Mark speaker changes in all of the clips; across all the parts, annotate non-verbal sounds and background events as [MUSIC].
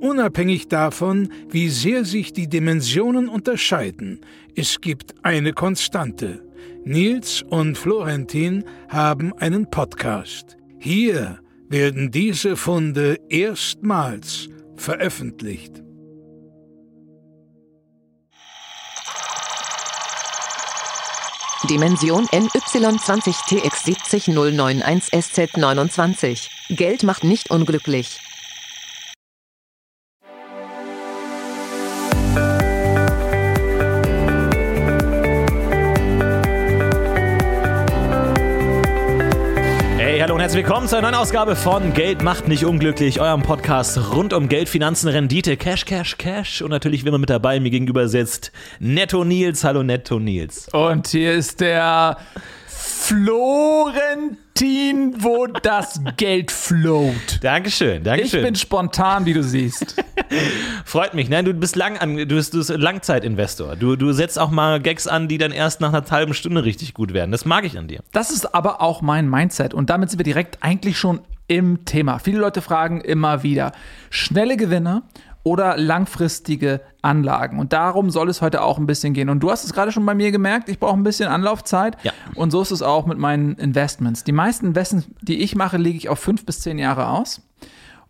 Speaker 1: Unabhängig davon, wie sehr sich die Dimensionen unterscheiden, es gibt eine Konstante. Nils und Florentin haben einen Podcast. Hier werden diese Funde erstmals veröffentlicht.
Speaker 2: Dimension NY20TX70091SZ29. Geld macht nicht unglücklich.
Speaker 3: Hallo und herzlich willkommen zu einer neuen Ausgabe von Geld macht nicht unglücklich, eurem Podcast rund um Geld, Finanzen, Rendite, Cash, Cash, Cash. Und natürlich, wie immer mit dabei, mir gegenüber sitzt Netto Nils. Hallo Netto Nils.
Speaker 4: Und hier ist der Florentin, wo das Geld float.
Speaker 3: Dankeschön, Dankeschön.
Speaker 4: Ich bin spontan, wie du siehst. [LAUGHS]
Speaker 3: Freut mich, ne? Du bist lang an, du bist, du bist Langzeitinvestor. Du, du setzt auch mal Gags an, die dann erst nach einer halben Stunde richtig gut werden. Das mag ich an dir.
Speaker 4: Das ist aber auch mein Mindset. Und damit sind wir direkt eigentlich schon im Thema. Viele Leute fragen immer wieder: schnelle Gewinne oder langfristige Anlagen. Und darum soll es heute auch ein bisschen gehen. Und du hast es gerade schon bei mir gemerkt, ich brauche ein bisschen Anlaufzeit. Ja. Und so ist es auch mit meinen Investments. Die meisten Investments, die ich mache, lege ich auf fünf bis zehn Jahre aus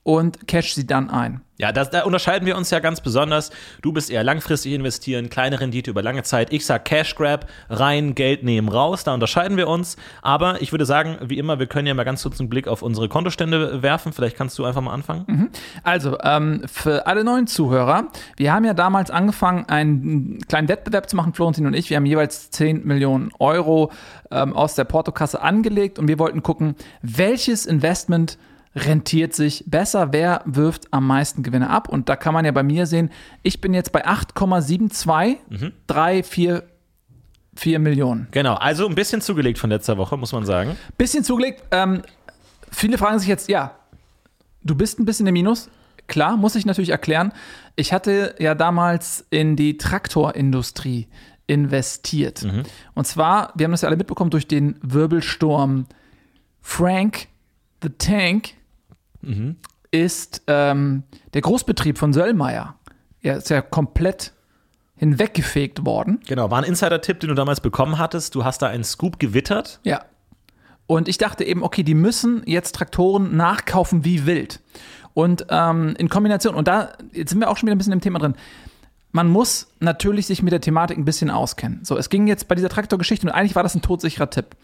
Speaker 4: und cash sie dann ein.
Speaker 3: Ja, das, da unterscheiden wir uns ja ganz besonders. Du bist eher langfristig investieren, kleine Rendite über lange Zeit. Ich sag Cash Grab, rein, Geld nehmen, raus. Da unterscheiden wir uns. Aber ich würde sagen, wie immer, wir können ja mal ganz kurz einen Blick auf unsere Kontostände werfen. Vielleicht kannst du einfach mal anfangen. Mhm.
Speaker 4: Also, ähm, für alle neuen Zuhörer, wir haben ja damals angefangen, einen kleinen Wettbewerb zu machen, Florentin und ich. Wir haben jeweils 10 Millionen Euro ähm, aus der Portokasse angelegt und wir wollten gucken, welches Investment rentiert sich besser, wer wirft am meisten Gewinne ab. Und da kann man ja bei mir sehen, ich bin jetzt bei 8,72, mhm. 3, 4, 4 Millionen.
Speaker 3: Genau, also ein bisschen zugelegt von letzter Woche, muss man sagen.
Speaker 4: Bisschen zugelegt. Ähm, viele fragen sich jetzt, ja, du bist ein bisschen im Minus. Klar, muss ich natürlich erklären. Ich hatte ja damals in die Traktorindustrie investiert. Mhm. Und zwar, wir haben das ja alle mitbekommen durch den Wirbelsturm Frank the Tank mhm. ist ähm, der Großbetrieb von Söllmeier. Er ist ja komplett hinweggefegt worden.
Speaker 3: Genau, war ein Insider-Tipp, den du damals bekommen hattest. Du hast da einen Scoop gewittert.
Speaker 4: Ja. Und ich dachte eben, okay, die müssen jetzt Traktoren nachkaufen wie wild. Und ähm, in Kombination, und da, jetzt sind wir auch schon wieder ein bisschen im Thema drin. Man muss natürlich sich mit der Thematik ein bisschen auskennen. So, es ging jetzt bei dieser Traktorgeschichte und eigentlich war das ein todsicherer Tipp.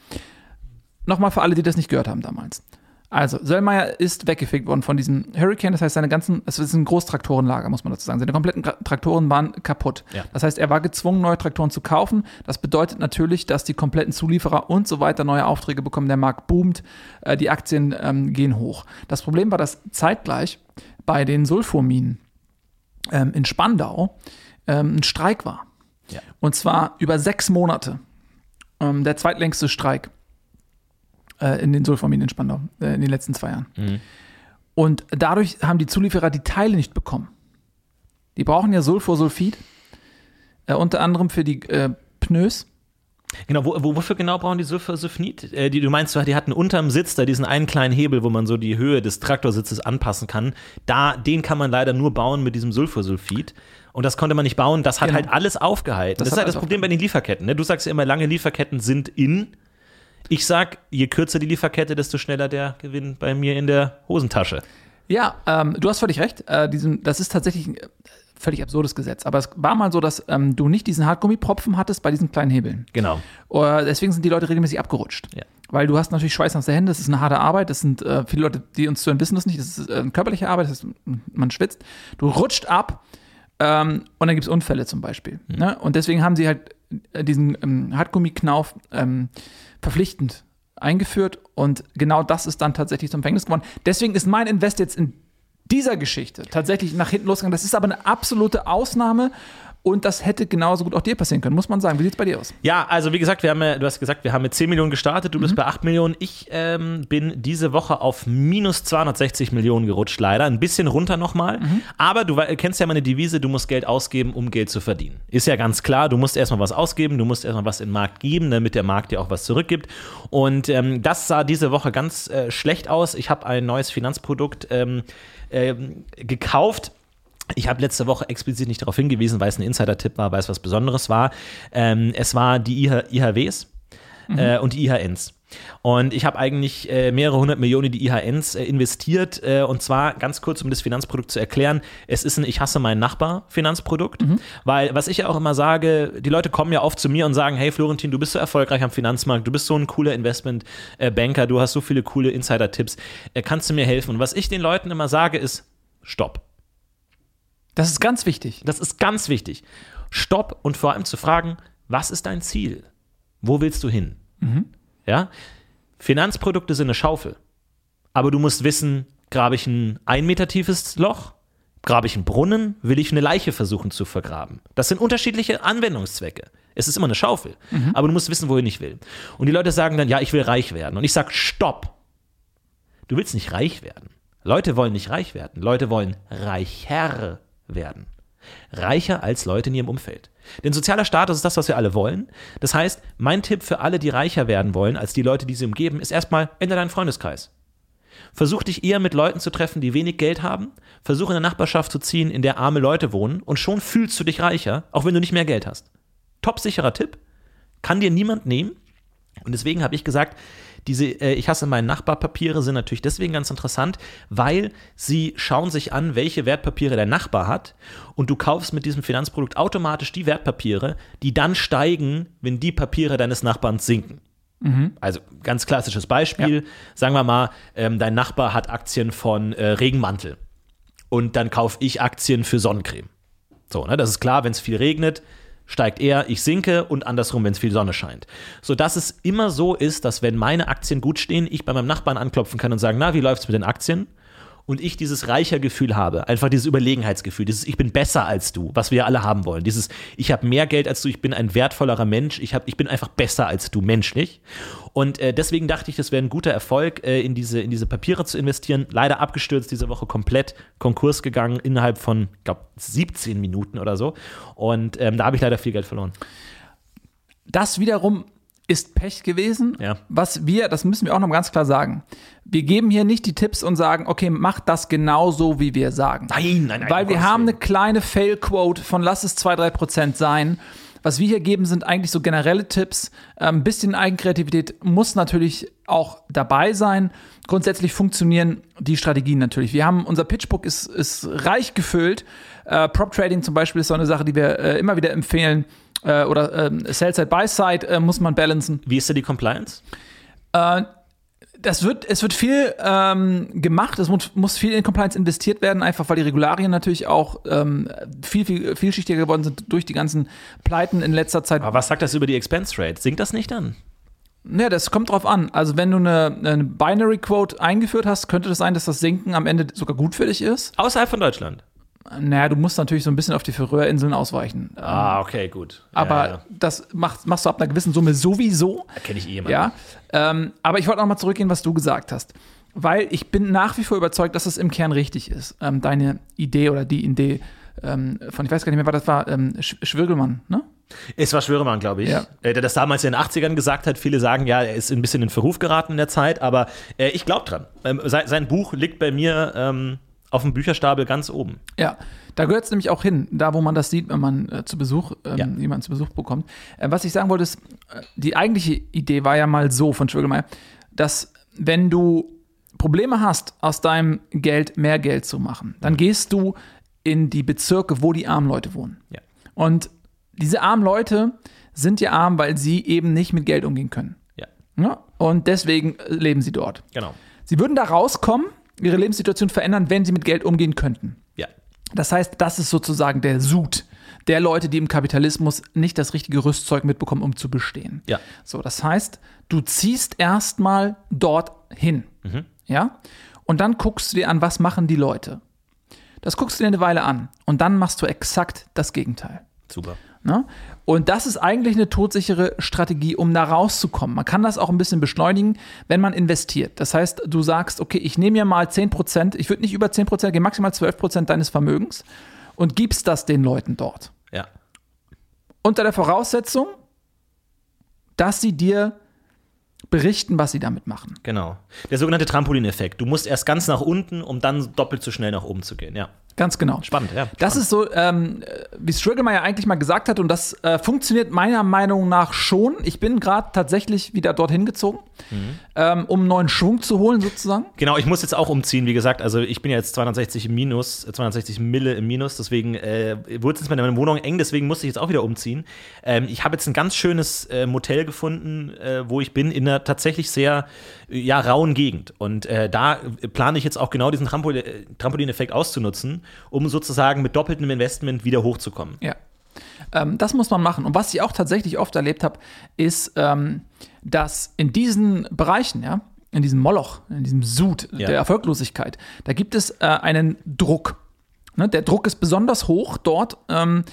Speaker 4: Nochmal für alle, die das nicht gehört haben damals. Also, Söllmeier ist weggefegt worden von diesem Hurricane. Das heißt, seine ganzen, es ist ein Großtraktorenlager, muss man dazu sagen. Seine kompletten Traktoren waren kaputt. Ja. Das heißt, er war gezwungen, neue Traktoren zu kaufen. Das bedeutet natürlich, dass die kompletten Zulieferer und so weiter neue Aufträge bekommen. Der Markt boomt, äh, die Aktien ähm, gehen hoch. Das Problem war, dass zeitgleich bei den Sulfurminen ähm, in Spandau ähm, ein Streik war. Ja. Und zwar über sechs Monate. Ähm, der zweitlängste Streik äh, in den Sulfaminen in Spandau äh, in den letzten zwei Jahren. Mhm. Und dadurch haben die Zulieferer die Teile nicht bekommen. Die brauchen ja Sulfosulfid, äh, unter anderem für die äh, Pneus.
Speaker 3: Genau, wo, wo, wofür genau brauchen die Sulfosulfid? Äh, die, du meinst, die hatten unterm Sitz da diesen einen kleinen Hebel, wo man so die Höhe des Traktorsitzes anpassen kann. Da, den kann man leider nur bauen mit diesem Sulfosulfid. Und das konnte man nicht bauen. Das hat genau. halt alles aufgehalten. Das, das ist halt das Problem bei den Lieferketten. Ne? Du sagst ja immer, lange Lieferketten sind in. Ich sag, je kürzer die Lieferkette, desto schneller der Gewinn bei mir in der Hosentasche.
Speaker 4: Ja, ähm, du hast völlig recht. Äh, diesen, das ist tatsächlich ein völlig absurdes Gesetz. Aber es war mal so, dass ähm, du nicht diesen Hartgummipropfen hattest bei diesen kleinen Hebeln.
Speaker 3: Genau.
Speaker 4: Uh, deswegen sind die Leute regelmäßig abgerutscht. Ja. Weil du hast natürlich Schweiß aus der Hände, das ist eine harte Arbeit. Das sind äh, viele Leute, die uns zuhören, wissen das nicht. Das ist äh, körperliche Arbeit, das heißt, man schwitzt. Du rutscht ab ähm, und dann gibt es Unfälle zum Beispiel. Mhm. Ne? Und deswegen haben sie halt äh, diesen ähm, Hartgummiknauf ähm, verpflichtend eingeführt und genau das ist dann tatsächlich zum Verhängnis geworden. Deswegen ist mein Invest jetzt in dieser Geschichte tatsächlich nach hinten losgegangen. Das ist aber eine absolute Ausnahme und das hätte genauso gut auch dir passieren können, muss man sagen. Wie sieht es bei dir aus?
Speaker 3: Ja, also wie gesagt, wir haben, du hast gesagt, wir haben mit 10 Millionen gestartet, du bist bei 8 Millionen. Ich ähm, bin diese Woche auf minus 260 Millionen gerutscht, leider. Ein bisschen runter nochmal. Aber du kennst ja meine Devise, du musst Geld ausgeben, um Geld zu verdienen. Ist ja ganz klar, du musst erstmal was ausgeben, du musst erstmal was in den Markt geben, damit der Markt dir auch was zurückgibt. Und ähm, das sah diese Woche ganz äh, schlecht aus. Ich habe ein neues Finanzprodukt ähm, ähm, gekauft. Ich habe letzte Woche explizit nicht darauf hingewiesen, weil es ein Insider-Tipp war, weil es was Besonderes war. Ähm, es war die IH IHWs äh, und die IHNs. Und ich habe eigentlich äh, mehrere hundert Millionen in die IHNs äh, investiert. Äh, und zwar ganz kurz, um das Finanzprodukt zu erklären. Es ist ein Ich hasse meinen Nachbar Finanzprodukt. Weil, was ich ja auch immer sage, die Leute kommen ja oft zu mir und sagen: Hey Florentin, du bist so erfolgreich am Finanzmarkt, du bist so ein cooler Investmentbanker, du hast so viele coole Insider-Tipps. Äh, kannst du mir helfen? Und was ich den Leuten immer sage, ist: Stopp.
Speaker 4: Das ist ganz wichtig.
Speaker 3: Das ist ganz wichtig. Stopp und vor allem zu fragen, was ist dein Ziel? Wo willst du hin? Ja? Finanzprodukte sind eine Schaufel. Aber du musst wissen, grabe ich ein ein Meter tiefes Loch? Grabe ich einen Brunnen? Will ich eine Leiche versuchen zu vergraben? Das sind unterschiedliche Anwendungszwecke. Es ist immer eine Schaufel. Aber du musst wissen, wohin ich will. Und die Leute sagen dann, ja, ich will reich werden. Und ich sage, stopp. Du willst nicht reich werden. Leute wollen nicht reich werden. Leute wollen reicher werden. Reicher als Leute in ihrem Umfeld. Denn sozialer Status ist das, was wir alle wollen. Das heißt, mein Tipp für alle, die reicher werden wollen, als die Leute, die sie umgeben, ist erstmal, ändere deinen Freundeskreis. Versuch dich eher mit Leuten zu treffen, die wenig Geld haben. Versuch in eine Nachbarschaft zu ziehen, in der arme Leute wohnen. Und schon fühlst du dich reicher, auch wenn du nicht mehr Geld hast. Top sicherer Tipp. Kann dir niemand nehmen. Und deswegen habe ich gesagt, diese äh, Ich hasse meinen Nachbarpapiere sind natürlich deswegen ganz interessant, weil sie schauen sich an, welche Wertpapiere der Nachbar hat und du kaufst mit diesem Finanzprodukt automatisch die Wertpapiere, die dann steigen, wenn die Papiere deines Nachbarn sinken. Also ganz klassisches Beispiel, sagen wir mal, ähm, dein Nachbar hat Aktien von äh, Regenmantel und dann kaufe ich Aktien für Sonnencreme. So, ne, das ist klar, wenn es viel regnet, steigt er, ich sinke und andersrum, wenn es viel Sonne scheint. So dass es immer so ist, dass wenn meine Aktien gut stehen, ich bei meinem Nachbarn anklopfen kann und sagen, na, wie läuft's mit den Aktien? Und ich dieses reicher Gefühl habe, einfach dieses Überlegenheitsgefühl, dieses Ich bin besser als du, was wir alle haben wollen. Dieses Ich habe mehr Geld als du, ich bin ein wertvollerer Mensch, ich, hab, ich bin einfach besser als du menschlich. Und äh, deswegen dachte ich, das wäre ein guter Erfolg, äh, in, diese, in diese Papiere zu investieren. Leider abgestürzt diese Woche komplett Konkurs gegangen innerhalb von, ich glaube, 17 Minuten oder so. Und ähm, da habe ich leider viel Geld verloren.
Speaker 4: Das wiederum ist Pech gewesen.
Speaker 3: Ja.
Speaker 4: Was wir, das müssen wir auch noch ganz klar sagen. Wir geben hier nicht die Tipps und sagen, okay, mach das genauso, wie wir sagen.
Speaker 3: Nein, nein, nein.
Speaker 4: Weil wir haben eine kleine Fail-Quote von lass es 2-3% sein. Was wir hier geben, sind eigentlich so generelle Tipps. Ein bisschen Eigenkreativität muss natürlich auch dabei sein. Grundsätzlich funktionieren die Strategien natürlich. Wir haben, unser Pitchbook ist, ist reich gefüllt. Äh, Prop Trading zum Beispiel ist so eine Sache, die wir äh, immer wieder empfehlen. Äh, oder ähm, Sell-Side, Buy-Side äh, muss man balancen.
Speaker 3: Wie ist da die Compliance?
Speaker 4: Äh, das wird, es wird viel ähm, gemacht, es muss, muss viel in Compliance investiert werden, einfach weil die Regularien natürlich auch ähm, viel, viel vielschichtiger geworden sind durch die ganzen Pleiten in letzter Zeit.
Speaker 3: Aber was sagt das über die Expense Rate? Sinkt das nicht dann?
Speaker 4: Ja, das kommt drauf an. Also wenn du eine, eine Binary Quote eingeführt hast, könnte das sein, dass das Sinken am Ende sogar gut für dich ist.
Speaker 3: Außerhalb von Deutschland.
Speaker 4: Naja, du musst natürlich so ein bisschen auf die Färöerinseln ausweichen.
Speaker 3: Ah, okay, gut.
Speaker 4: Aber
Speaker 3: ja,
Speaker 4: das machst, machst du ab einer gewissen Summe sowieso.
Speaker 3: kenne ich eh immer.
Speaker 4: Ja, ähm, aber ich wollte noch mal zurückgehen, was du gesagt hast. Weil ich bin nach wie vor überzeugt, dass es im Kern richtig ist. Ähm, deine Idee oder die Idee ähm, von, ich weiß gar nicht mehr, was das war, ähm, Sch Schwirgelmann, ne?
Speaker 3: Es war Schwöremann, glaube ich,
Speaker 4: Ja.
Speaker 3: äh, der das damals in den 80ern gesagt hat. Viele sagen, ja, er ist ein bisschen in Verruf geraten in der Zeit, aber äh, ich glaube dran. Ähm, sein, sein Buch liegt bei mir ähm, auf dem Bücherstapel ganz oben.
Speaker 4: Ja, da gehört es nämlich auch hin, da wo man das sieht, wenn man äh, zu Besuch, ähm,
Speaker 3: Ja.
Speaker 4: jemanden zu Besuch bekommt. Äh, was ich sagen wollte, ist, äh, die eigentliche Idee war ja mal so von Schwirgelmeier, dass wenn du Probleme hast, aus deinem Geld mehr Geld zu machen, dann gehst du in die Bezirke, wo die armen Leute wohnen.
Speaker 3: Ja.
Speaker 4: Und diese armen Leute sind ja arm, weil sie eben nicht mit Geld umgehen können.
Speaker 3: Ja,
Speaker 4: Ja? Und deswegen äh, leben sie dort.
Speaker 3: genau.
Speaker 4: Sie würden da rauskommen, ihre Lebenssituation verändern, wenn sie mit Geld umgehen könnten.
Speaker 3: Ja,
Speaker 4: Das heißt, das ist sozusagen der Sud der Leute, die im Kapitalismus nicht das richtige Rüstzeug mitbekommen, um zu bestehen.
Speaker 3: Ja.
Speaker 4: So, das heißt, du ziehst erstmal dort hin. Ja? Und dann guckst du dir an, was machen die Leute. Das guckst du dir eine Weile an und dann machst du exakt das Gegenteil.
Speaker 3: Super.
Speaker 4: Ne? Und das ist eigentlich eine todsichere Strategie, um da rauszukommen. Man kann das auch ein bisschen beschleunigen, wenn man investiert. Das heißt, du sagst, okay, ich nehme mir mal 10%, ich würde nicht über 10% gehen, maximal 12% deines Vermögens und gibst das den Leuten dort.
Speaker 3: Ja.
Speaker 4: Unter der Voraussetzung, dass sie dir berichten, was sie damit machen.
Speaker 3: Genau. Der sogenannte Trampolineffekt. Du musst erst ganz nach unten, um dann doppelt so schnell nach oben zu gehen. Ja.
Speaker 4: Ganz genau.
Speaker 3: Spannend, ja.
Speaker 4: Das
Speaker 3: spannend.
Speaker 4: ist so, ähm, wie Strögelmeier eigentlich mal gesagt hat, und das äh, funktioniert meiner Meinung nach schon. Ich bin gerade tatsächlich wieder dorthin gezogen,
Speaker 3: Mhm.
Speaker 4: ähm, um einen neuen Schwung zu holen, sozusagen.
Speaker 3: Genau, ich muss jetzt auch umziehen, wie gesagt. Also ich bin ja jetzt 260 im Minus, äh, 260 Mille im Minus, deswegen äh, wurde es jetzt mit meiner Wohnung eng, deswegen musste ich jetzt auch wieder umziehen. Ähm, ich habe jetzt ein ganz schönes äh, Motel gefunden, äh, wo ich bin, in einer tatsächlich sehr äh, ja, rauen Gegend. Und äh, da plane ich jetzt auch genau diesen Trampol äh, Trampolineffekt auszunutzen, um sozusagen mit doppeltem Investment wieder hochzukommen.
Speaker 4: Ja. Ähm, das muss man machen. Und was ich auch tatsächlich oft erlebt habe, ist, ähm, dass in diesen Bereichen, ja, in diesem Moloch, in diesem Sud
Speaker 3: Ja.
Speaker 4: der Erfolglosigkeit, da gibt es äh, einen Druck. Ne? Der Druck ist besonders hoch, dort ähm,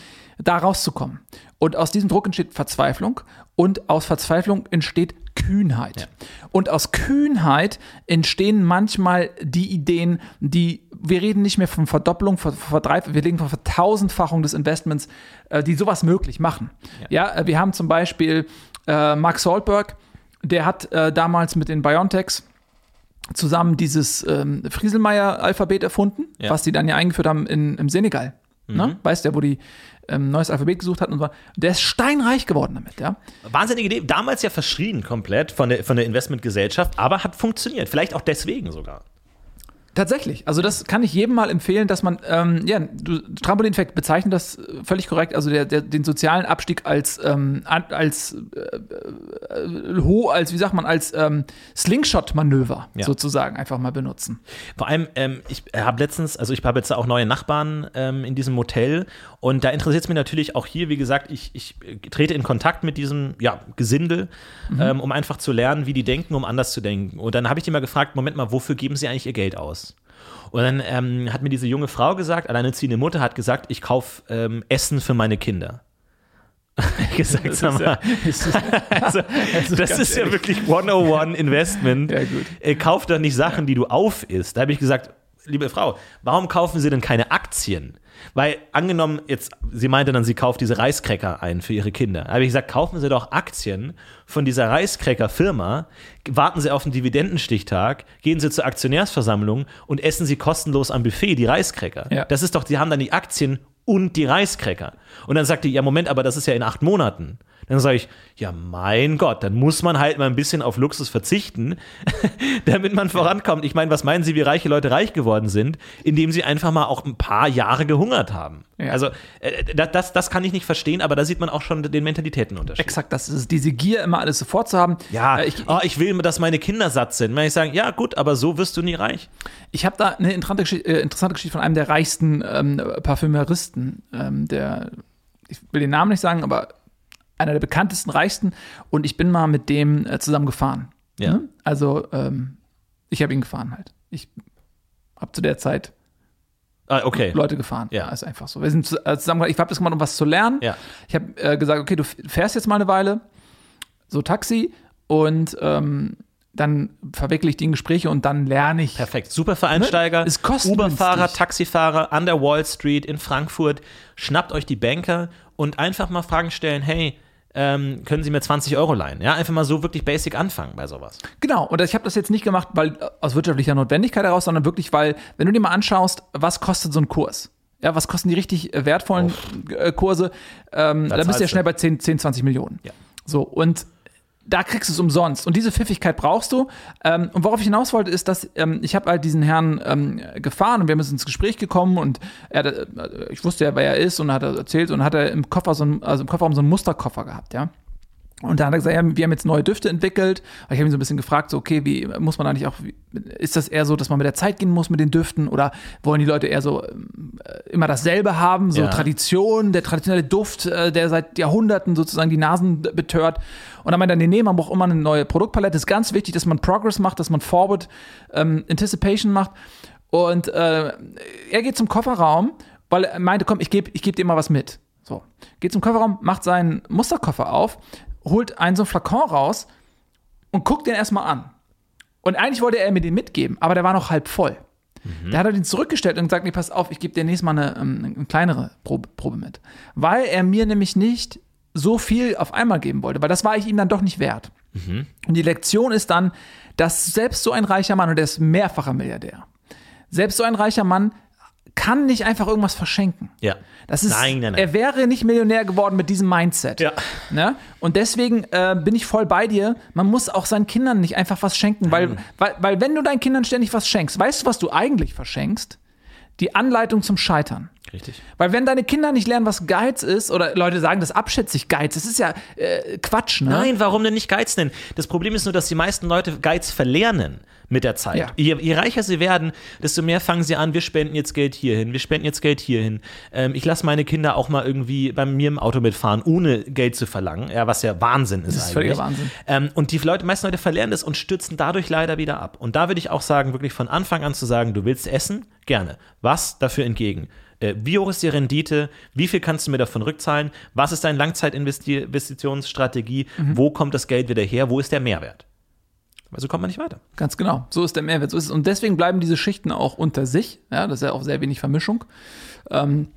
Speaker 4: da rauszukommen. Und aus diesem Druck entsteht Verzweiflung und aus Verzweiflung entsteht Kühnheit. Und aus Kühnheit entstehen manchmal die Ideen, die wir reden nicht mehr von Verdopplung, von Verdreifachung, wir reden von Vertausendfachung des Investments, äh, die sowas möglich machen. Ja, äh, wir haben zum Beispiel äh, Mark Saltberg, der hat äh, damals mit den Biontechs zusammen dieses ähm, Frieselmeier-Alphabet erfunden,
Speaker 3: Ja.
Speaker 4: was die dann ja eingeführt haben in, im Senegal. Ne? Weißt du, wo die ähm, neues Alphabet gesucht hatten und so. Der ist steinreich geworden damit, ja.
Speaker 3: Wahnsinnige Idee, damals ja verschrien komplett von der, von der Investmentgesellschaft, aber hat funktioniert. Vielleicht auch deswegen sogar.
Speaker 4: Tatsächlich. Also das kann ich jedem mal empfehlen, dass man, ähm, ja, du, Trampolineffekt bezeichnet das äh, völlig korrekt, also der, der, den sozialen Abstieg als, ähm, als, äh, äh, ho, als, wie sagt man, als ähm, Slingshot-Manöver
Speaker 3: Ja.
Speaker 4: sozusagen einfach mal benutzen.
Speaker 3: Vor allem, ähm, ich habe letztens, also ich habe jetzt auch neue Nachbarn ähm, in diesem Hotel und da interessiert es mich natürlich auch hier, wie gesagt, ich, ich trete in Kontakt mit diesem ja, Gesindel, ähm, um einfach zu lernen, wie die denken, um anders zu denken. Und dann habe ich die mal gefragt, Moment mal, wofür geben sie eigentlich ihr Geld aus? Und dann ähm, hat mir diese junge Frau gesagt, alleinerziehende Mutter hat gesagt, ich kaufe ähm, Essen für meine Kinder. [LAUGHS] Ich gesagt, sag mal, [LAUGHS] also, das
Speaker 4: ganz
Speaker 3: ist ja
Speaker 4: ehrlich.
Speaker 3: wirklich 101 Investment.
Speaker 4: Ja, gut.
Speaker 3: Äh, kauf doch nicht Sachen, die du aufisst. Da habe ich gesagt, liebe Frau, warum kaufen Sie denn keine Aktien? Weil angenommen, jetzt, sie meinte dann, sie kauft diese Reiskräcker ein für ihre Kinder. Da habe ich gesagt, kaufen Sie doch Aktien von dieser Reiskräcker-Firma, warten Sie auf den Dividendenstichtag, gehen Sie zur Aktionärsversammlung und essen Sie kostenlos am Buffet die Reiskräcker.
Speaker 4: Ja.
Speaker 3: Das ist doch, Sie haben dann die Aktien und die Reiskräcker. Und dann sagt die, ja, Moment, aber das ist ja in acht Monaten. Dann sage ich, ja, mein Gott, dann muss man halt mal ein bisschen auf Luxus verzichten, [LAUGHS] damit man vorankommt. Ich meine, was meinen Sie, wie reiche Leute reich geworden sind, indem sie einfach mal auch ein paar Jahre gehungert haben?
Speaker 4: Ja.
Speaker 3: Also, äh, das, das, kann ich nicht verstehen, aber da sieht man auch schon den Mentalitätenunterschied.
Speaker 4: Exakt, das ist diese Gier, immer alles sofort zu haben.
Speaker 3: Ja,
Speaker 4: Äh, ich,
Speaker 3: oh, ich will, dass meine Kinder satt sind. Wenn ich sage, ja, gut, aber so wirst du nie reich.
Speaker 4: Ich habe da eine interessante Geschichte, äh, interessante Geschichte von einem der reichsten ähm, Parfümeristen, ähm, der, ich will den Namen nicht sagen, aber einer der bekanntesten, reichsten. Und ich bin mal mit dem äh, zusammen gefahren.
Speaker 3: Ja.
Speaker 4: Ne? Also, ähm, ich habe ihn gefahren halt. Ich habe zu der Zeit
Speaker 3: Ah, okay.
Speaker 4: Leute gefahren.
Speaker 3: Ja.
Speaker 4: ist einfach so. Wir sind äh, zusammen, ich habe das gemacht, um was zu lernen.
Speaker 3: Ja.
Speaker 4: Ich habe äh, gesagt, okay, du fährst jetzt mal eine Weile, so Taxi, und ähm, dann verwickle ich die in Gespräche und dann lerne ich.
Speaker 3: Perfekt. Super für Einsteiger.
Speaker 4: Ne? Kostengünstig.
Speaker 3: Uberfahrer, Taxifahrer an der Wall Street in Frankfurt. Schnappt euch die Banker und einfach mal Fragen stellen: Hey, ähm, können Sie mir 20 Euro leihen? Ja, einfach mal so wirklich basic anfangen bei sowas.
Speaker 4: Genau, und ich habe das jetzt nicht gemacht, weil äh, aus wirtschaftlicher Notwendigkeit heraus, sondern wirklich, weil, wenn du dir mal anschaust, was kostet so ein Kurs? Ja, was kosten die richtig äh, wertvollen äh, Kurse? Ähm, da bist du ja schnell bei 10, 10 20 Millionen.
Speaker 3: Ja.
Speaker 4: So, und da kriegst du es umsonst. Und diese Pfiffigkeit brauchst du. Ähm, und worauf ich hinaus wollte, ist, dass ähm, ich habe halt diesen Herrn ähm, gefahren und wir sind ins Gespräch gekommen und er, äh, ich wusste ja, wer er ist und hat er erzählt und hat er im Koffer so ein, also im Kofferraum so einen Musterkoffer gehabt, ja. Und da hat er gesagt, ja, wir haben jetzt neue Düfte entwickelt. Ich habe ihn so ein bisschen gefragt, so, okay, wie muss man eigentlich auch, ist das eher so, dass man mit der Zeit gehen muss mit den Düften oder wollen die Leute eher so äh, immer dasselbe haben, so
Speaker 3: Ja.
Speaker 4: Tradition, der traditionelle Duft, äh, der seit Jahrhunderten sozusagen die Nasen betört. Und dann meinte er, nee, nee, man braucht immer eine neue Produktpalette. Es ist ganz wichtig, dass man Progress macht, dass man Forward ähm, Anticipation macht. Und äh, er geht zum Kofferraum, weil er meinte, komm, ich gebe ich geb dir mal was mit. So, geht zum Kofferraum, macht seinen Musterkoffer auf, holt einen so einen Flakon raus und guckt den erstmal an. Und eigentlich wollte er mir den mitgeben, aber der war noch halb voll. Da hat er den zurückgestellt und gesagt, nee, pass auf, ich gebe dir nächstes Mal eine, ähm, eine kleinere Probe, Probe mit. Weil er mir nämlich nicht so viel auf einmal geben wollte, weil das war ich ihm dann doch nicht wert. Und die Lektion ist dann, dass selbst so ein reicher Mann, und der ist mehrfacher Milliardär, selbst so ein reicher Mann kann nicht einfach irgendwas verschenken.
Speaker 3: Ja.
Speaker 4: Das ist,
Speaker 3: Nein, nein, nein.
Speaker 4: Er wäre nicht Millionär geworden mit diesem Mindset.
Speaker 3: Ja.
Speaker 4: Ne? Und deswegen äh, bin ich voll bei dir. Man muss auch seinen Kindern nicht einfach was schenken, weil, weil, weil wenn du deinen Kindern ständig was schenkst, weißt du, was du eigentlich verschenkst? Die Anleitung zum Scheitern.
Speaker 3: Richtig.
Speaker 4: Weil wenn deine Kinder nicht lernen, was Geiz ist, oder Leute sagen das abschätzig Geiz, das ist ja äh, Quatsch, ne?
Speaker 3: Nein, warum denn nicht Geiz nennen? Das Problem ist nur, dass die meisten Leute Geiz verlernen mit der Zeit.
Speaker 4: Ja.
Speaker 3: Je, je reicher sie werden, desto mehr fangen sie an, wir spenden jetzt Geld hierhin, wir spenden jetzt Geld hierhin. Ähm, ich lasse meine Kinder auch mal irgendwie bei mir im Auto mitfahren, ohne Geld zu verlangen, ja, was ja Wahnsinn ist,
Speaker 4: ist
Speaker 3: eigentlich.
Speaker 4: völliger Wahnsinn.
Speaker 3: Ähm, und die Leute, meisten Leute verlernen das und stürzen dadurch leider wieder ab. Und da würde ich auch sagen, wirklich von Anfang an zu sagen, du willst essen, gerne. Was dafür entgegen? Äh, Wie hoch ist die Rendite? Wie viel kannst du mir davon rückzahlen? Was ist deine Langzeitinvestitionsstrategie?
Speaker 4: Mhm.
Speaker 3: Wo kommt das Geld wieder her? Wo ist der Mehrwert? Weil so kommt man nicht weiter.
Speaker 4: Ganz genau. So ist der Mehrwert. So ist es. Und deswegen bleiben diese Schichten auch unter sich. Ja, das ist ja auch sehr wenig Vermischung. Ähm,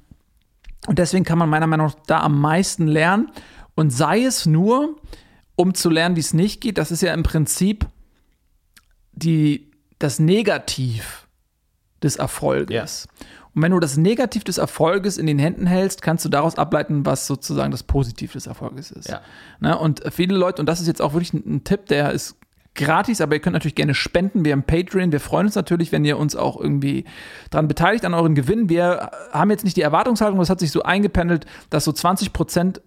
Speaker 4: und deswegen kann man meiner Meinung nach da am meisten lernen. Und sei es nur, um zu lernen, wie es nicht geht, das ist ja im Prinzip die, das Negativ des Erfolges. Und wenn du das Negativ des Erfolges in den Händen hältst, kannst du daraus ableiten, was sozusagen das Positiv des Erfolges ist.
Speaker 3: Ja.
Speaker 4: Ne? Und viele Leute, und das ist jetzt auch wirklich ein, ein Tipp, der ist gratis, aber ihr könnt natürlich gerne spenden. Wir haben Patreon. Wir freuen uns natürlich, wenn ihr uns auch irgendwie daran beteiligt an euren Gewinnen. Wir haben jetzt nicht die Erwartungshaltung, das hat sich so eingependelt, dass so 20%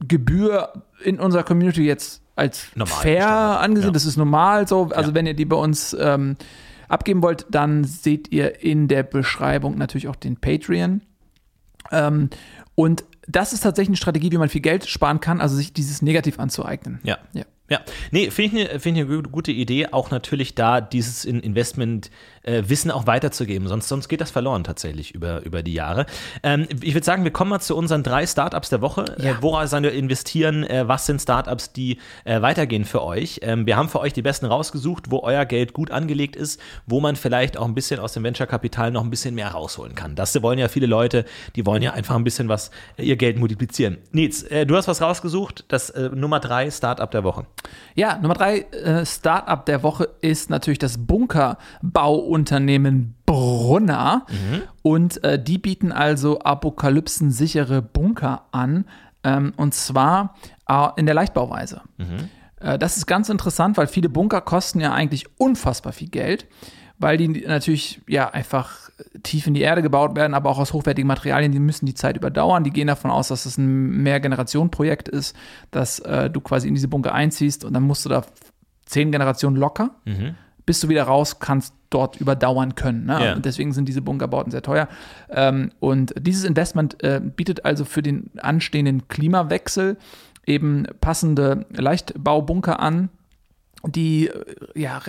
Speaker 4: Vermittlungsgebühr in unserer Community jetzt als
Speaker 3: Normal
Speaker 4: fair angesehen.
Speaker 3: ja.
Speaker 4: Das ist normal so. Also
Speaker 3: Ja.
Speaker 4: wenn ihr die bei uns ähm, abgeben wollt, dann seht ihr in der Beschreibung natürlich auch den Patreon. Ähm, und das ist tatsächlich eine Strategie, wie man viel Geld sparen kann, also sich dieses Negativ anzueignen.
Speaker 3: Ja.
Speaker 4: Ja.
Speaker 3: Ja, nee, finde ich eine find gu- gute Idee, auch natürlich da dieses in Investment-Wissen auch weiterzugeben, sonst, sonst geht das verloren tatsächlich über, über die Jahre. Ähm, ich würde sagen, wir kommen mal zu unseren drei Startups der Woche. Äh, woran sollen wir investieren? Äh, was sind Startups, die äh, weitergehen für euch? Ähm, wir haben für euch die besten rausgesucht, wo euer Geld gut angelegt ist, wo man vielleicht auch ein bisschen aus dem Venture-Kapital noch ein bisschen mehr rausholen kann. Das wollen ja viele Leute, die wollen ja einfach ein bisschen was, äh, ihr Geld multiplizieren. Nils, äh, du hast was rausgesucht, das äh, Nummer drei Startup der Woche.
Speaker 4: Ja, Nummer drei äh, Startup der Woche ist natürlich das Bunkerbauunternehmen Brunner. Und äh, die bieten also apokalypsensichere Bunker an. Ähm, und zwar äh, in der Leichtbauweise. Äh, das ist ganz interessant, weil viele Bunker kosten ja eigentlich unfassbar viel Geld, weil die natürlich ja einfach tief in die Erde gebaut werden, aber auch aus hochwertigen Materialien, die müssen die Zeit überdauern. Die gehen davon aus, dass es ein Mehrgenerationen-Projekt ist, dass äh, du quasi in diese Bunker einziehst und dann musst du da zehn Generationen locker, bis du wieder raus kannst, dort überdauern können. Ne? Und deswegen sind diese Bunkerbauten sehr teuer. Ähm, und dieses Investment äh, bietet also für den anstehenden Klimawechsel eben passende Leichtbaubunker an, die äh, ja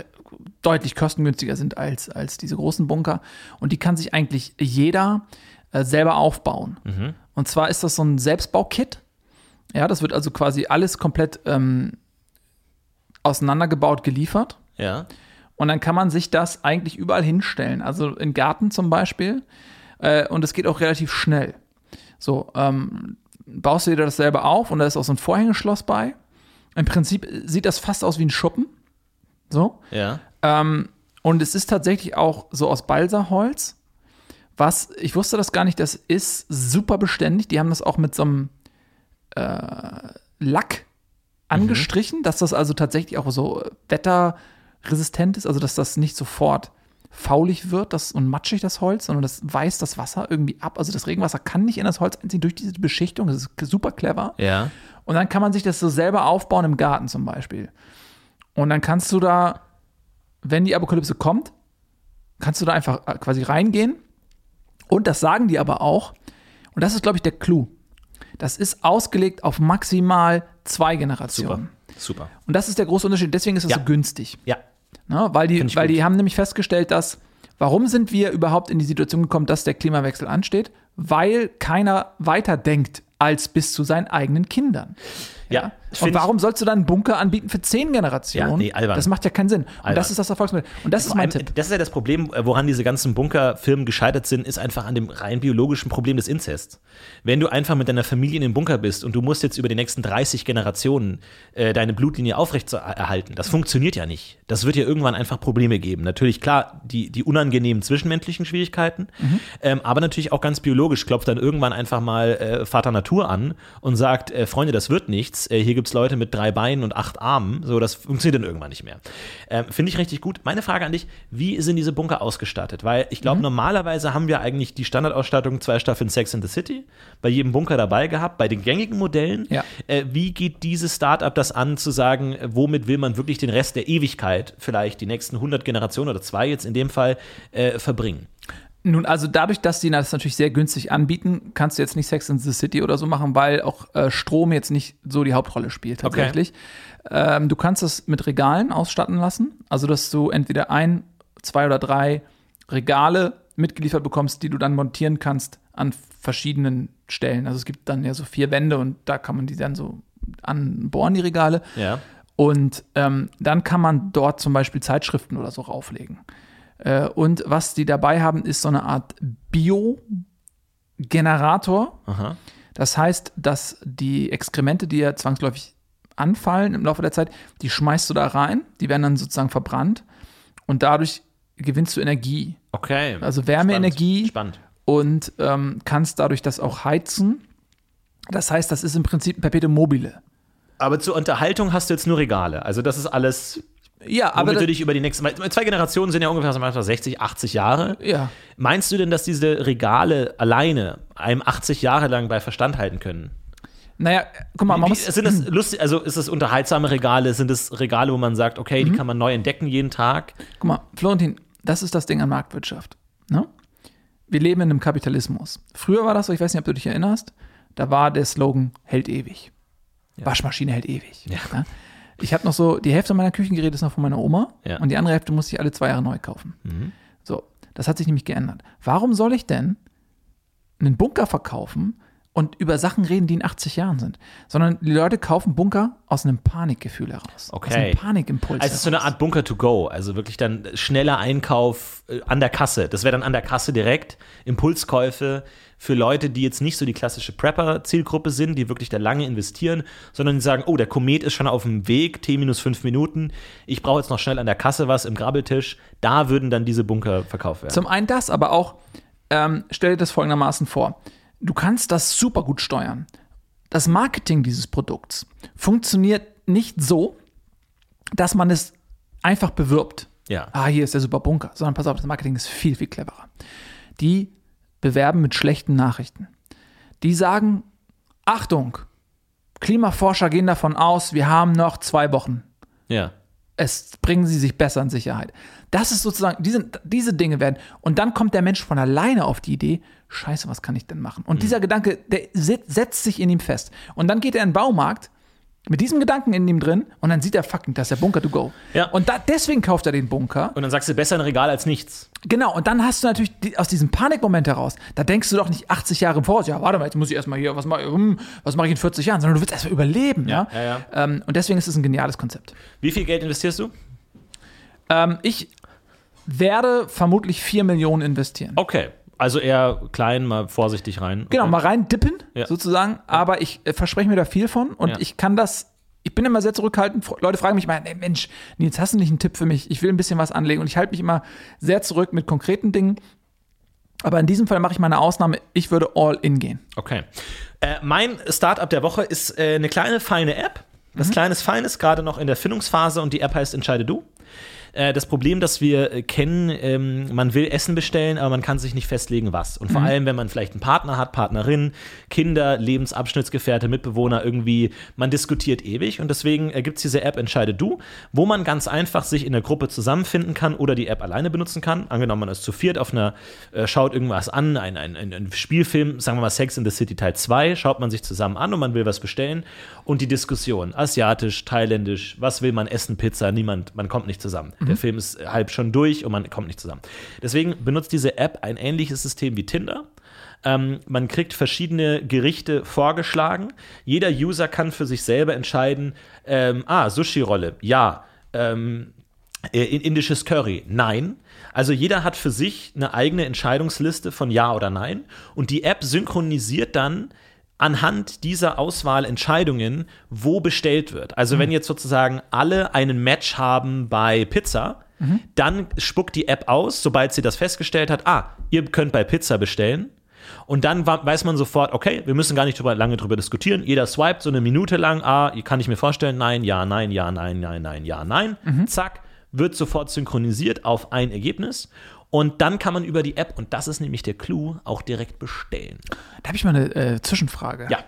Speaker 4: deutlich kostengünstiger sind als, als diese großen Bunker. Und die kann sich eigentlich jeder äh, selber aufbauen. Und zwar ist das so ein Selbstbaukit. Ja, das wird also quasi alles komplett ähm, auseinandergebaut, geliefert.
Speaker 3: Ja.
Speaker 4: Und dann kann man sich das eigentlich überall hinstellen. Also im Garten zum Beispiel. Äh, und es geht auch relativ schnell. So, ähm, baust du dir das selber auf und da ist auch so ein Vorhängeschloss bei. Im Prinzip sieht das fast aus wie ein Schuppen. So.
Speaker 3: Ja.
Speaker 4: Ähm, und es ist tatsächlich auch so aus Balsaholz. Was, ich wusste das gar nicht, das ist super beständig. Die haben das auch mit so einem äh, Lack angestrichen, dass das also tatsächlich auch so wetterresistent ist, also dass das nicht sofort faulig wird das, und matschig, das Holz, sondern das weist das Wasser irgendwie ab. Also das Regenwasser kann nicht in das Holz einziehen durch diese Beschichtung. Das ist super clever.
Speaker 3: Ja.
Speaker 4: Und dann kann man sich das so selber aufbauen im Garten zum Beispiel. Und dann kannst du da, wenn die Apokalypse kommt, kannst du da einfach äh, quasi reingehen. Und das sagen die aber auch. Und das ist, glaube ich, der Clou. Das ist ausgelegt auf maximal zwei
Speaker 3: Super.
Speaker 4: Generationen.
Speaker 3: Super.
Speaker 4: Und das ist der große Unterschied. Deswegen ist es
Speaker 3: Ja.
Speaker 4: so günstig.
Speaker 3: Ja.
Speaker 4: Ne? Weil, die, weil
Speaker 3: gut.
Speaker 4: die haben nämlich festgestellt, dass Warum sind wir überhaupt in die Situation gekommen, dass der Klimawechsel ansteht? Weil keiner weiterdenkt als bis zu seinen eigenen Kindern.
Speaker 3: Ja,
Speaker 4: Und warum sollst du dann einen Bunker anbieten für zehn Generationen?
Speaker 3: Ja, nee, albern.
Speaker 4: Das macht ja keinen Sinn. Und
Speaker 3: Albern.
Speaker 4: das ist das Erfolgsmodell. Und das ist mein Tipp.
Speaker 3: Das ist ja das Problem, äh, woran diese ganzen Bunkerfirmen gescheitert sind, ist einfach an dem rein biologischen Problem des Inzests. Wenn du einfach mit deiner Familie in dem Bunker bist und du musst jetzt über die nächsten 30 Generationen äh, deine Blutlinie aufrechterhalten, das funktioniert ja nicht. Das wird ja irgendwann einfach Probleme geben. Natürlich, klar, die, die unangenehmen zwischenmenschlichen Schwierigkeiten,
Speaker 4: Mhm.
Speaker 3: ähm, aber natürlich auch ganz biologisch klopft dann irgendwann einfach mal äh, Vater Natur an und sagt, äh, Freunde, das wird nichts. Äh, hier gibt es Leute mit drei Beinen und acht Armen. So, das funktioniert dann irgendwann nicht mehr. Ähm, Finde ich richtig gut. Meine Frage an dich, wie sind diese Bunker ausgestattet? Weil ich
Speaker 4: Mhm.
Speaker 3: glaube, normalerweise haben wir eigentlich die Standardausstattung zwei Staffeln Sex in the City bei jedem Bunker dabei gehabt, bei den gängigen Modellen.
Speaker 4: Ja.
Speaker 3: Äh, wie geht dieses Startup das an, zu sagen, äh, womit will man wirklich den Rest der Ewigkeit, vielleicht die nächsten 100 Generationen oder zwei jetzt in dem Fall, äh, verbringen?
Speaker 4: Nun, also dadurch, dass die das natürlich sehr günstig anbieten, kannst du jetzt nicht Sex in the City oder so machen, weil auch äh, Strom jetzt nicht so die Hauptrolle spielt tatsächlich. Ähm, du kannst es mit Regalen ausstatten lassen, also dass du entweder ein, zwei oder drei Regale mitgeliefert bekommst, die du dann montieren kannst an verschiedenen Stellen. Also es gibt dann ja so vier Wände und da kann man die dann so anbohren, die Regale.
Speaker 3: Ja.
Speaker 4: Und ähm, dann kann man dort zum Beispiel Zeitschriften oder so rauflegen. Äh, und was die dabei haben, ist so eine Art Biogenerator. Das heißt, dass die Exkremente, die ja zwangsläufig anfallen im Laufe der Zeit, die schmeißt du da rein, die werden dann sozusagen verbrannt und dadurch gewinnst du Energie
Speaker 3: Okay.
Speaker 4: Also Wärmeenergie.
Speaker 3: Spannend.
Speaker 4: und ähm, kannst dadurch das auch heizen. Das heißt, das ist im Prinzip ein Perpetuum mobile.
Speaker 3: Aber zur Unterhaltung hast du jetzt nur Regale. Also das ist alles,
Speaker 4: Ja, aber
Speaker 3: womit du dich über die nächsten, zwei Generationen sind ja ungefähr so manchmal 60, 80 Jahre.
Speaker 4: ja.
Speaker 3: Meinst du denn, dass diese Regale alleine einem 80 Jahre lang bei Verstand halten können?
Speaker 4: Naja, guck mal, man muss,
Speaker 3: sind das lustig, also ist es unterhaltsame Regale? Sind es Regale, wo man sagt, okay,
Speaker 4: Mhm.
Speaker 3: die kann man neu entdecken jeden Tag?
Speaker 4: Guck mal, Florentin, das ist das Ding an Marktwirtschaft. Ne? Wir leben in einem Kapitalismus. Früher war das so, ich weiß nicht, ob du dich erinnerst, da war der Slogan hält ewig. Waschmaschine hält ewig. Ja. Ich habe noch so, die Hälfte meiner Küchengeräte ist noch von meiner Oma
Speaker 3: Ja.
Speaker 4: und die andere Hälfte muss ich alle zwei Jahre neu kaufen. So, das hat sich nämlich geändert. Warum soll ich denn einen Bunker verkaufen und über Sachen reden, die in 80 Jahren sind? Sondern die Leute kaufen Bunker aus einem Panikgefühl heraus. Aus
Speaker 3: Okay.
Speaker 4: einem Panikimpuls.
Speaker 3: Also es ist so eine. Art Bunker to go, also wirklich dann schneller Einkauf äh, an der Kasse. Das wäre dann an der Kasse direkt Impulskäufe für Leute, die jetzt nicht so die klassische Prepper-Zielgruppe sind, die wirklich da lange investieren, sondern die sagen, oh, der Komet ist schon auf dem Weg, T minus fünf Minuten, ich brauche jetzt noch schnell an der Kasse was im Grabbeltisch. Da würden dann diese Bunker verkauft werden.
Speaker 4: Zum einen das, aber auch, ähm, stell dir das folgendermaßen vor. Du kannst das super gut steuern. Das Marketing dieses Produkts funktioniert nicht so, dass man es einfach bewirbt.
Speaker 3: Ja.
Speaker 4: Ah, hier ist der super Bunker. Sondern pass auf, das Marketing ist viel, viel cleverer. Die bewerben mit schlechten Nachrichten. Die sagen, Achtung, Klimaforscher gehen davon aus, wir haben noch zwei Wochen
Speaker 3: ja.
Speaker 4: es bringen sie sich besser in Sicherheit. Das ist sozusagen, diese, diese Dinge werden. Und dann kommt der Mensch von alleine auf die Idee, scheiße, was kann ich denn machen? Und dieser Gedanke, der setzt sich in ihm fest. Und dann geht er in den Baumarkt mit diesem Gedanken in ihm drin und dann sieht er, fucking, das ist der Bunker to go.
Speaker 3: Ja.
Speaker 4: Und da, deswegen kauft er den Bunker.
Speaker 3: Und dann sagst du, besser ein Regal als nichts.
Speaker 4: Genau, und dann hast du natürlich die, aus diesem Panikmoment heraus, da denkst du doch nicht 80 Jahre im Voraus, ja, warte mal, jetzt muss ich erstmal hier, was mache hm, was mach ich in 40 Jahren, sondern du willst erstmal überleben, ja.
Speaker 3: Ja, ja,
Speaker 4: Ähm, und deswegen ist es ein geniales Konzept.
Speaker 3: Wie viel Geld investierst du?
Speaker 4: Ähm, ich werde vermutlich 4 Millionen investieren.
Speaker 3: Okay. Also eher klein, mal vorsichtig rein.
Speaker 4: Genau,
Speaker 3: Okay.
Speaker 4: mal rein dippen,
Speaker 3: Ja.
Speaker 4: sozusagen. Aber ich äh, verspreche mir da viel von und
Speaker 3: Ja.
Speaker 4: ich kann das. Ich bin immer sehr zurückhaltend. Leute fragen mich immer, ey, Mensch, Nils, hast du nicht einen Tipp für mich? Ich will ein bisschen was anlegen und ich halte mich immer sehr zurück mit konkreten Dingen. Aber in diesem Fall mache ich mal eine Ausnahme. Ich würde all in gehen.
Speaker 3: Okay. Äh, mein Startup der Woche ist äh, eine kleine, feine App. Das kleines Feines, gerade noch in der Findungsphase und die App heißt Entscheide du. Äh, das Problem, das wir äh, kennen, ähm, man will Essen bestellen, aber man kann sich nicht festlegen, was. Und vor allem, wenn man vielleicht einen Partner hat, Partnerin, Kinder, Lebensabschnittsgefährte, Mitbewohner, irgendwie, man diskutiert ewig. Und deswegen äh, gibt es diese App Entscheide du, wo man ganz einfach sich in der Gruppe zusammenfinden kann oder die App alleine benutzen kann. Angenommen, man ist zu viert auf einer, äh, schaut irgendwas an, ein, ein, ein, ein Spielfilm, sagen wir mal Sex in the City Teil 2, schaut man sich zusammen an und man will was bestellen. Und die Diskussion, asiatisch, thailändisch, was will man essen, Pizza, niemand, man kommt nicht zusammen. Der Film ist halb schon durch und man kommt nicht zusammen. Deswegen benutzt diese App ein ähnliches System wie Tinder. Ähm, man kriegt verschiedene Gerichte vorgeschlagen. Jeder User kann für sich selber entscheiden, ähm, ah, Sushi-Rolle, ja. Ähm, äh, indisches Curry, nein. Also jeder hat für sich eine eigene Entscheidungsliste von Ja oder Nein. Und die App synchronisiert dann anhand dieser Auswahl Entscheidungen, wo bestellt wird. Also wenn jetzt sozusagen alle einen Match haben bei Pizza, dann spuckt die App aus, sobald sie das festgestellt hat, ah, ihr könnt bei Pizza bestellen. Und dann weiß man sofort, okay, wir müssen gar nicht drüber, lange drüber diskutieren. Jeder swipet so eine Minute lang, ah, kann ich mir vorstellen, nein, ja, nein, ja, nein, nein, nein, ja, nein. Zack, wird sofort synchronisiert auf ein Ergebnis. Und dann kann man über die App, und das ist nämlich der Clou, auch direkt bestellen.
Speaker 4: Da habe ich mal eine äh, Zwischenfrage.
Speaker 3: Ja.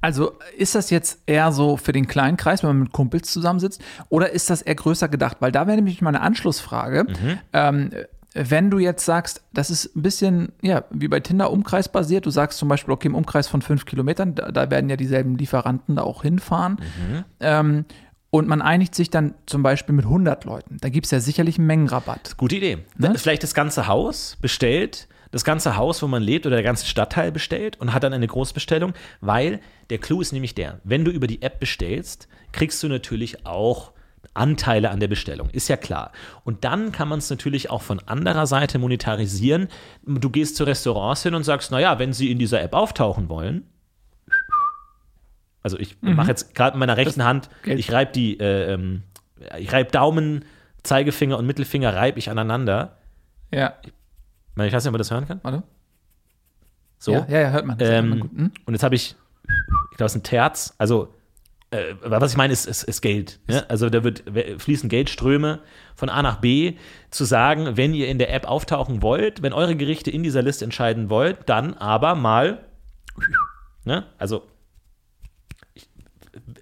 Speaker 4: Also ist das jetzt eher so für den kleinen Kreis, wenn man mit Kumpels zusammensitzt, oder ist das eher größer gedacht? Weil da wäre nämlich mal eine Anschlussfrage. Ähm, wenn du jetzt sagst, das ist ein bisschen, ja, wie bei Tinder umkreisbasiert, du sagst zum Beispiel, okay, im Umkreis von fünf Kilometern, da, da werden ja dieselben Lieferanten da auch hinfahren. Ähm, und man einigt sich dann zum Beispiel mit 100 Leuten. Da gibt es ja sicherlich einen Mengenrabatt.
Speaker 3: Gute Idee.
Speaker 4: Ne?
Speaker 3: Vielleicht das ganze Haus bestellt, das ganze Haus, wo man lebt oder der ganze Stadtteil bestellt und hat dann eine Großbestellung, weil der Clou ist nämlich der, wenn du über die App bestellst, kriegst du natürlich auch Anteile an der Bestellung, ist ja klar. Und dann kann man es natürlich auch von anderer Seite monetarisieren. Du gehst zu Restaurants hin und sagst, naja, wenn sie in dieser App auftauchen wollen, also ich mache jetzt gerade mit meiner rechten Hand,
Speaker 4: Geld.
Speaker 3: ich reibe die, äh, ähm, ich reibe Daumen, Zeigefinger und Mittelfinger reibe ich aneinander.
Speaker 4: Ja,
Speaker 3: Ich meine, Ich weiß nicht, ob man das hören kann.
Speaker 4: warte.
Speaker 3: So.
Speaker 4: Ja, ja, ja, hört man. Das hört man
Speaker 3: Ähm,
Speaker 4: gut. Hm?
Speaker 3: Und jetzt habe ich, ich glaube, es ist ein Terz. Also, äh, was ich meine, ist, ist, ist Geld. Ne? Also, da wird fließen Geldströme von A nach B. Zu sagen, wenn ihr in der App auftauchen wollt, wenn eure Gerichte in dieser Liste entscheiden wollt, dann aber mal, ne? Also,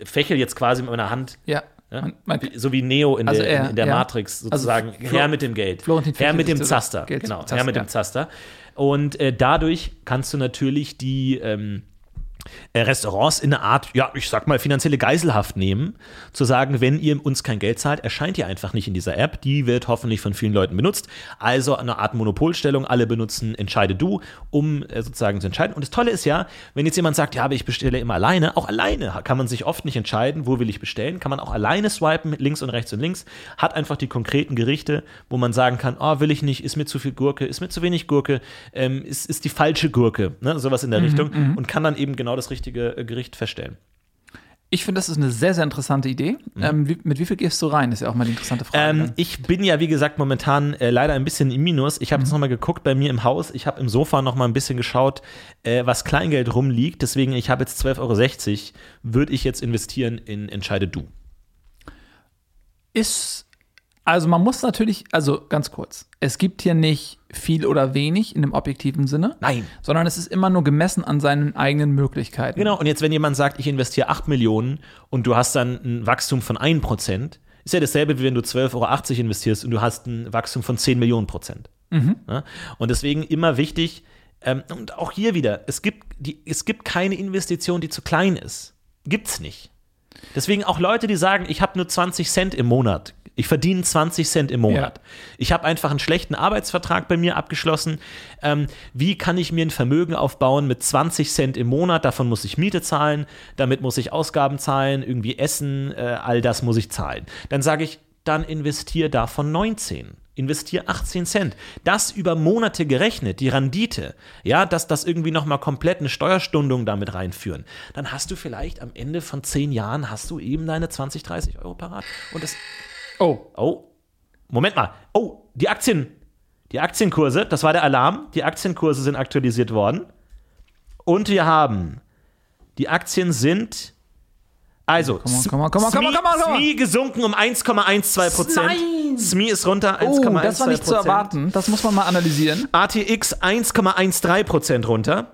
Speaker 3: fächel jetzt quasi mit meiner Hand.
Speaker 4: Ja.
Speaker 3: Ja?
Speaker 4: Man, man,
Speaker 3: so wie Neo in
Speaker 4: Also
Speaker 3: der,
Speaker 4: er,
Speaker 3: in der
Speaker 4: ja.
Speaker 3: Matrix sozusagen.
Speaker 4: Also
Speaker 3: her mit dem Geld.
Speaker 4: Florentin
Speaker 3: her
Speaker 4: Fächel
Speaker 3: mit dem Zaster.
Speaker 4: Geld-
Speaker 3: genau,
Speaker 4: Zaster,
Speaker 3: her mit dem Zaster. Und äh, dadurch kannst du natürlich die ähm, äh, Restaurants in eine Art, ja, ich sag mal, finanzielle Geiselhaft nehmen, zu sagen, wenn ihr uns kein Geld zahlt, erscheint ihr einfach nicht in dieser App. Die wird hoffentlich von vielen Leuten benutzt. Also eine Art Monopolstellung, alle benutzen Entscheide du, um äh, sozusagen zu entscheiden. Und das Tolle ist ja, wenn jetzt jemand sagt, ja, aber ich bestelle immer alleine, auch alleine kann man sich oft nicht entscheiden, wo will ich bestellen, kann man auch alleine swipen, links und rechts und links, hat einfach die konkreten Gerichte, wo man sagen kann, oh, will ich nicht, ist mir zu viel Gurke, ist mir zu wenig Gurke, ähm, ist, ist die falsche Gurke, ne? sowas in der Richtung und kann dann eben genau das richtige äh, Gericht feststellen.
Speaker 4: ich finde, das ist eine sehr, sehr interessante Idee. Ähm, wie, mit wie viel gehst du rein? Ist ja auch mal die interessante Frage.
Speaker 3: Mhm. Ähm, ich bin ja, wie gesagt, momentan äh, leider ein bisschen im Minus. Ich habe jetzt nochmal geguckt bei mir im Haus. Ich habe im Sofa nochmal ein bisschen geschaut, äh, was Kleingeld rumliegt. Deswegen, ich habe jetzt 12,60 Euro, würde ich jetzt investieren in Entscheide du.
Speaker 4: ist, also man muss natürlich, also ganz kurz, es gibt hier nicht viel oder wenig in dem objektiven Sinne,
Speaker 3: Nein.
Speaker 4: sondern es ist immer nur gemessen an seinen eigenen Möglichkeiten.
Speaker 3: Genau, und jetzt, wenn jemand sagt, ich investiere 8 Millionen und du hast dann ein Wachstum von 1%, ist ja dasselbe, wie wenn du 12,80 Euro investierst und du hast ein Wachstum von 10 Millionen Prozent. Ja? Und deswegen immer wichtig, ähm, und auch hier wieder, es gibt, die, es gibt keine Investition, die zu klein ist. Gibt's nicht. Deswegen auch Leute, die sagen, ich habe nur 20 Cent im Monat. Ich verdiene 20 Cent im Monat. Ich habe einfach einen schlechten Arbeitsvertrag bei mir abgeschlossen. Ähm, wie kann ich mir ein Vermögen aufbauen mit 20 Cent im Monat? Davon muss ich Miete zahlen, damit muss ich Ausgaben zahlen, irgendwie Essen, äh, all das muss ich zahlen. Dann sage ich, dann investier davon 19. Investier 18 Cent. Das über Monate gerechnet, die Rendite, ja, dass das irgendwie nochmal komplett eine Steuerstundung damit reinführen. Dann hast du vielleicht am Ende von 10 Jahren hast du eben deine 20, 30 Euro parat. Und das,
Speaker 4: Oh,
Speaker 3: Oh, Moment mal. Oh, die Aktien, die Aktienkurse, das war der Alarm. Die Aktienkurse sind aktualisiert worden. Und wir haben, die Aktien sind, also,
Speaker 4: Komm on, komm on, komm on, komm on, komm.
Speaker 3: SMI gesunken um 1,12 Prozent. SMI ist runter, 1,12
Speaker 4: oh das war nicht zu erwarten. Das muss man mal analysieren.
Speaker 3: ATX 1,13 Prozent runter.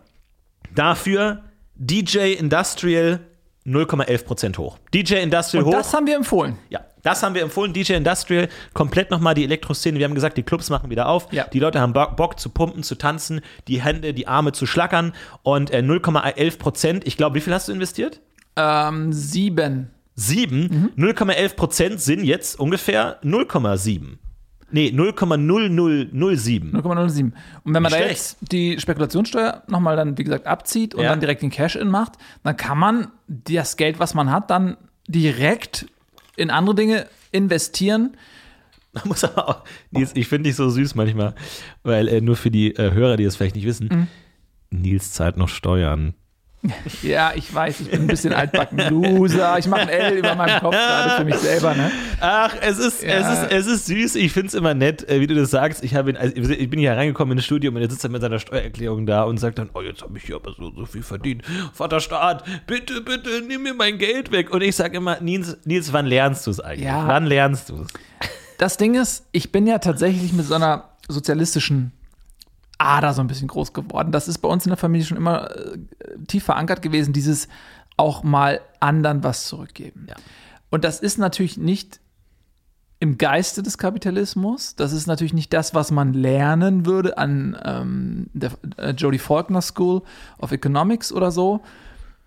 Speaker 3: Dafür DJ Industrial 0,11 Prozent hoch. DJ Industrial
Speaker 4: Und
Speaker 3: hoch.
Speaker 4: das haben wir empfohlen.
Speaker 3: Ja, das haben wir empfohlen. DJ Industrial, komplett nochmal die Elektroszene. Wir haben gesagt, die Clubs machen wieder auf.
Speaker 4: Ja.
Speaker 3: Die Leute haben Bock, Bock zu pumpen, zu tanzen, die Hände, die Arme zu schlackern. Und äh, 0,11 Prozent, ich glaube, wie viel hast du investiert?
Speaker 4: Ähm, sieben.
Speaker 3: Sieben. 0,11 Prozent sind jetzt ungefähr 0,7. Nee, 0,0007.
Speaker 4: 0,07. Und wenn man da jetzt die Spekulationssteuer nochmal dann, wie gesagt, abzieht und
Speaker 3: Ja.
Speaker 4: dann direkt den Cash-In macht, dann kann man das Geld, was man hat, dann direkt in andere Dinge investieren.
Speaker 3: Man muss aber auch, Nils, ich finde dich so süß manchmal, weil äh, nur für die äh, Hörer, die das vielleicht nicht wissen,
Speaker 4: Mhm.
Speaker 3: Nils zahlt noch Steuern.
Speaker 4: Ja, ich weiß, ich bin ein bisschen altbacken Loser. Ich mache ein L über meinem Kopf gerade für mich selber, ne?
Speaker 3: Ach, es ist,
Speaker 4: Ja.
Speaker 3: es ist, es ist süß. Ich finde es immer nett, äh, wie du das sagst. Ich, habe ihn, also ich bin hier reingekommen in das Studium und er sitzt dann mit seiner Steuererklärung da und sagt dann, oh, jetzt habe ich hier aber so, so viel verdient. Vater Staat, bitte, bitte, nimm mir mein Geld weg. Und ich sage immer, Nils, Nils, wann lernst du es eigentlich?
Speaker 4: Ja.
Speaker 3: Wann lernst du es?
Speaker 4: Das Ding ist, ich bin ja tatsächlich mit so einer sozialistischen Ader so ein bisschen groß geworden. Das ist bei uns in der Familie schon immer äh, tief verankert gewesen, dieses auch mal anderen was zurückgeben.
Speaker 3: Ja.
Speaker 4: Und das ist natürlich nicht im Geiste des Kapitalismus. Das ist natürlich nicht das, was man lernen würde an ähm, der äh, Jodie Faulkner School of Economics oder so,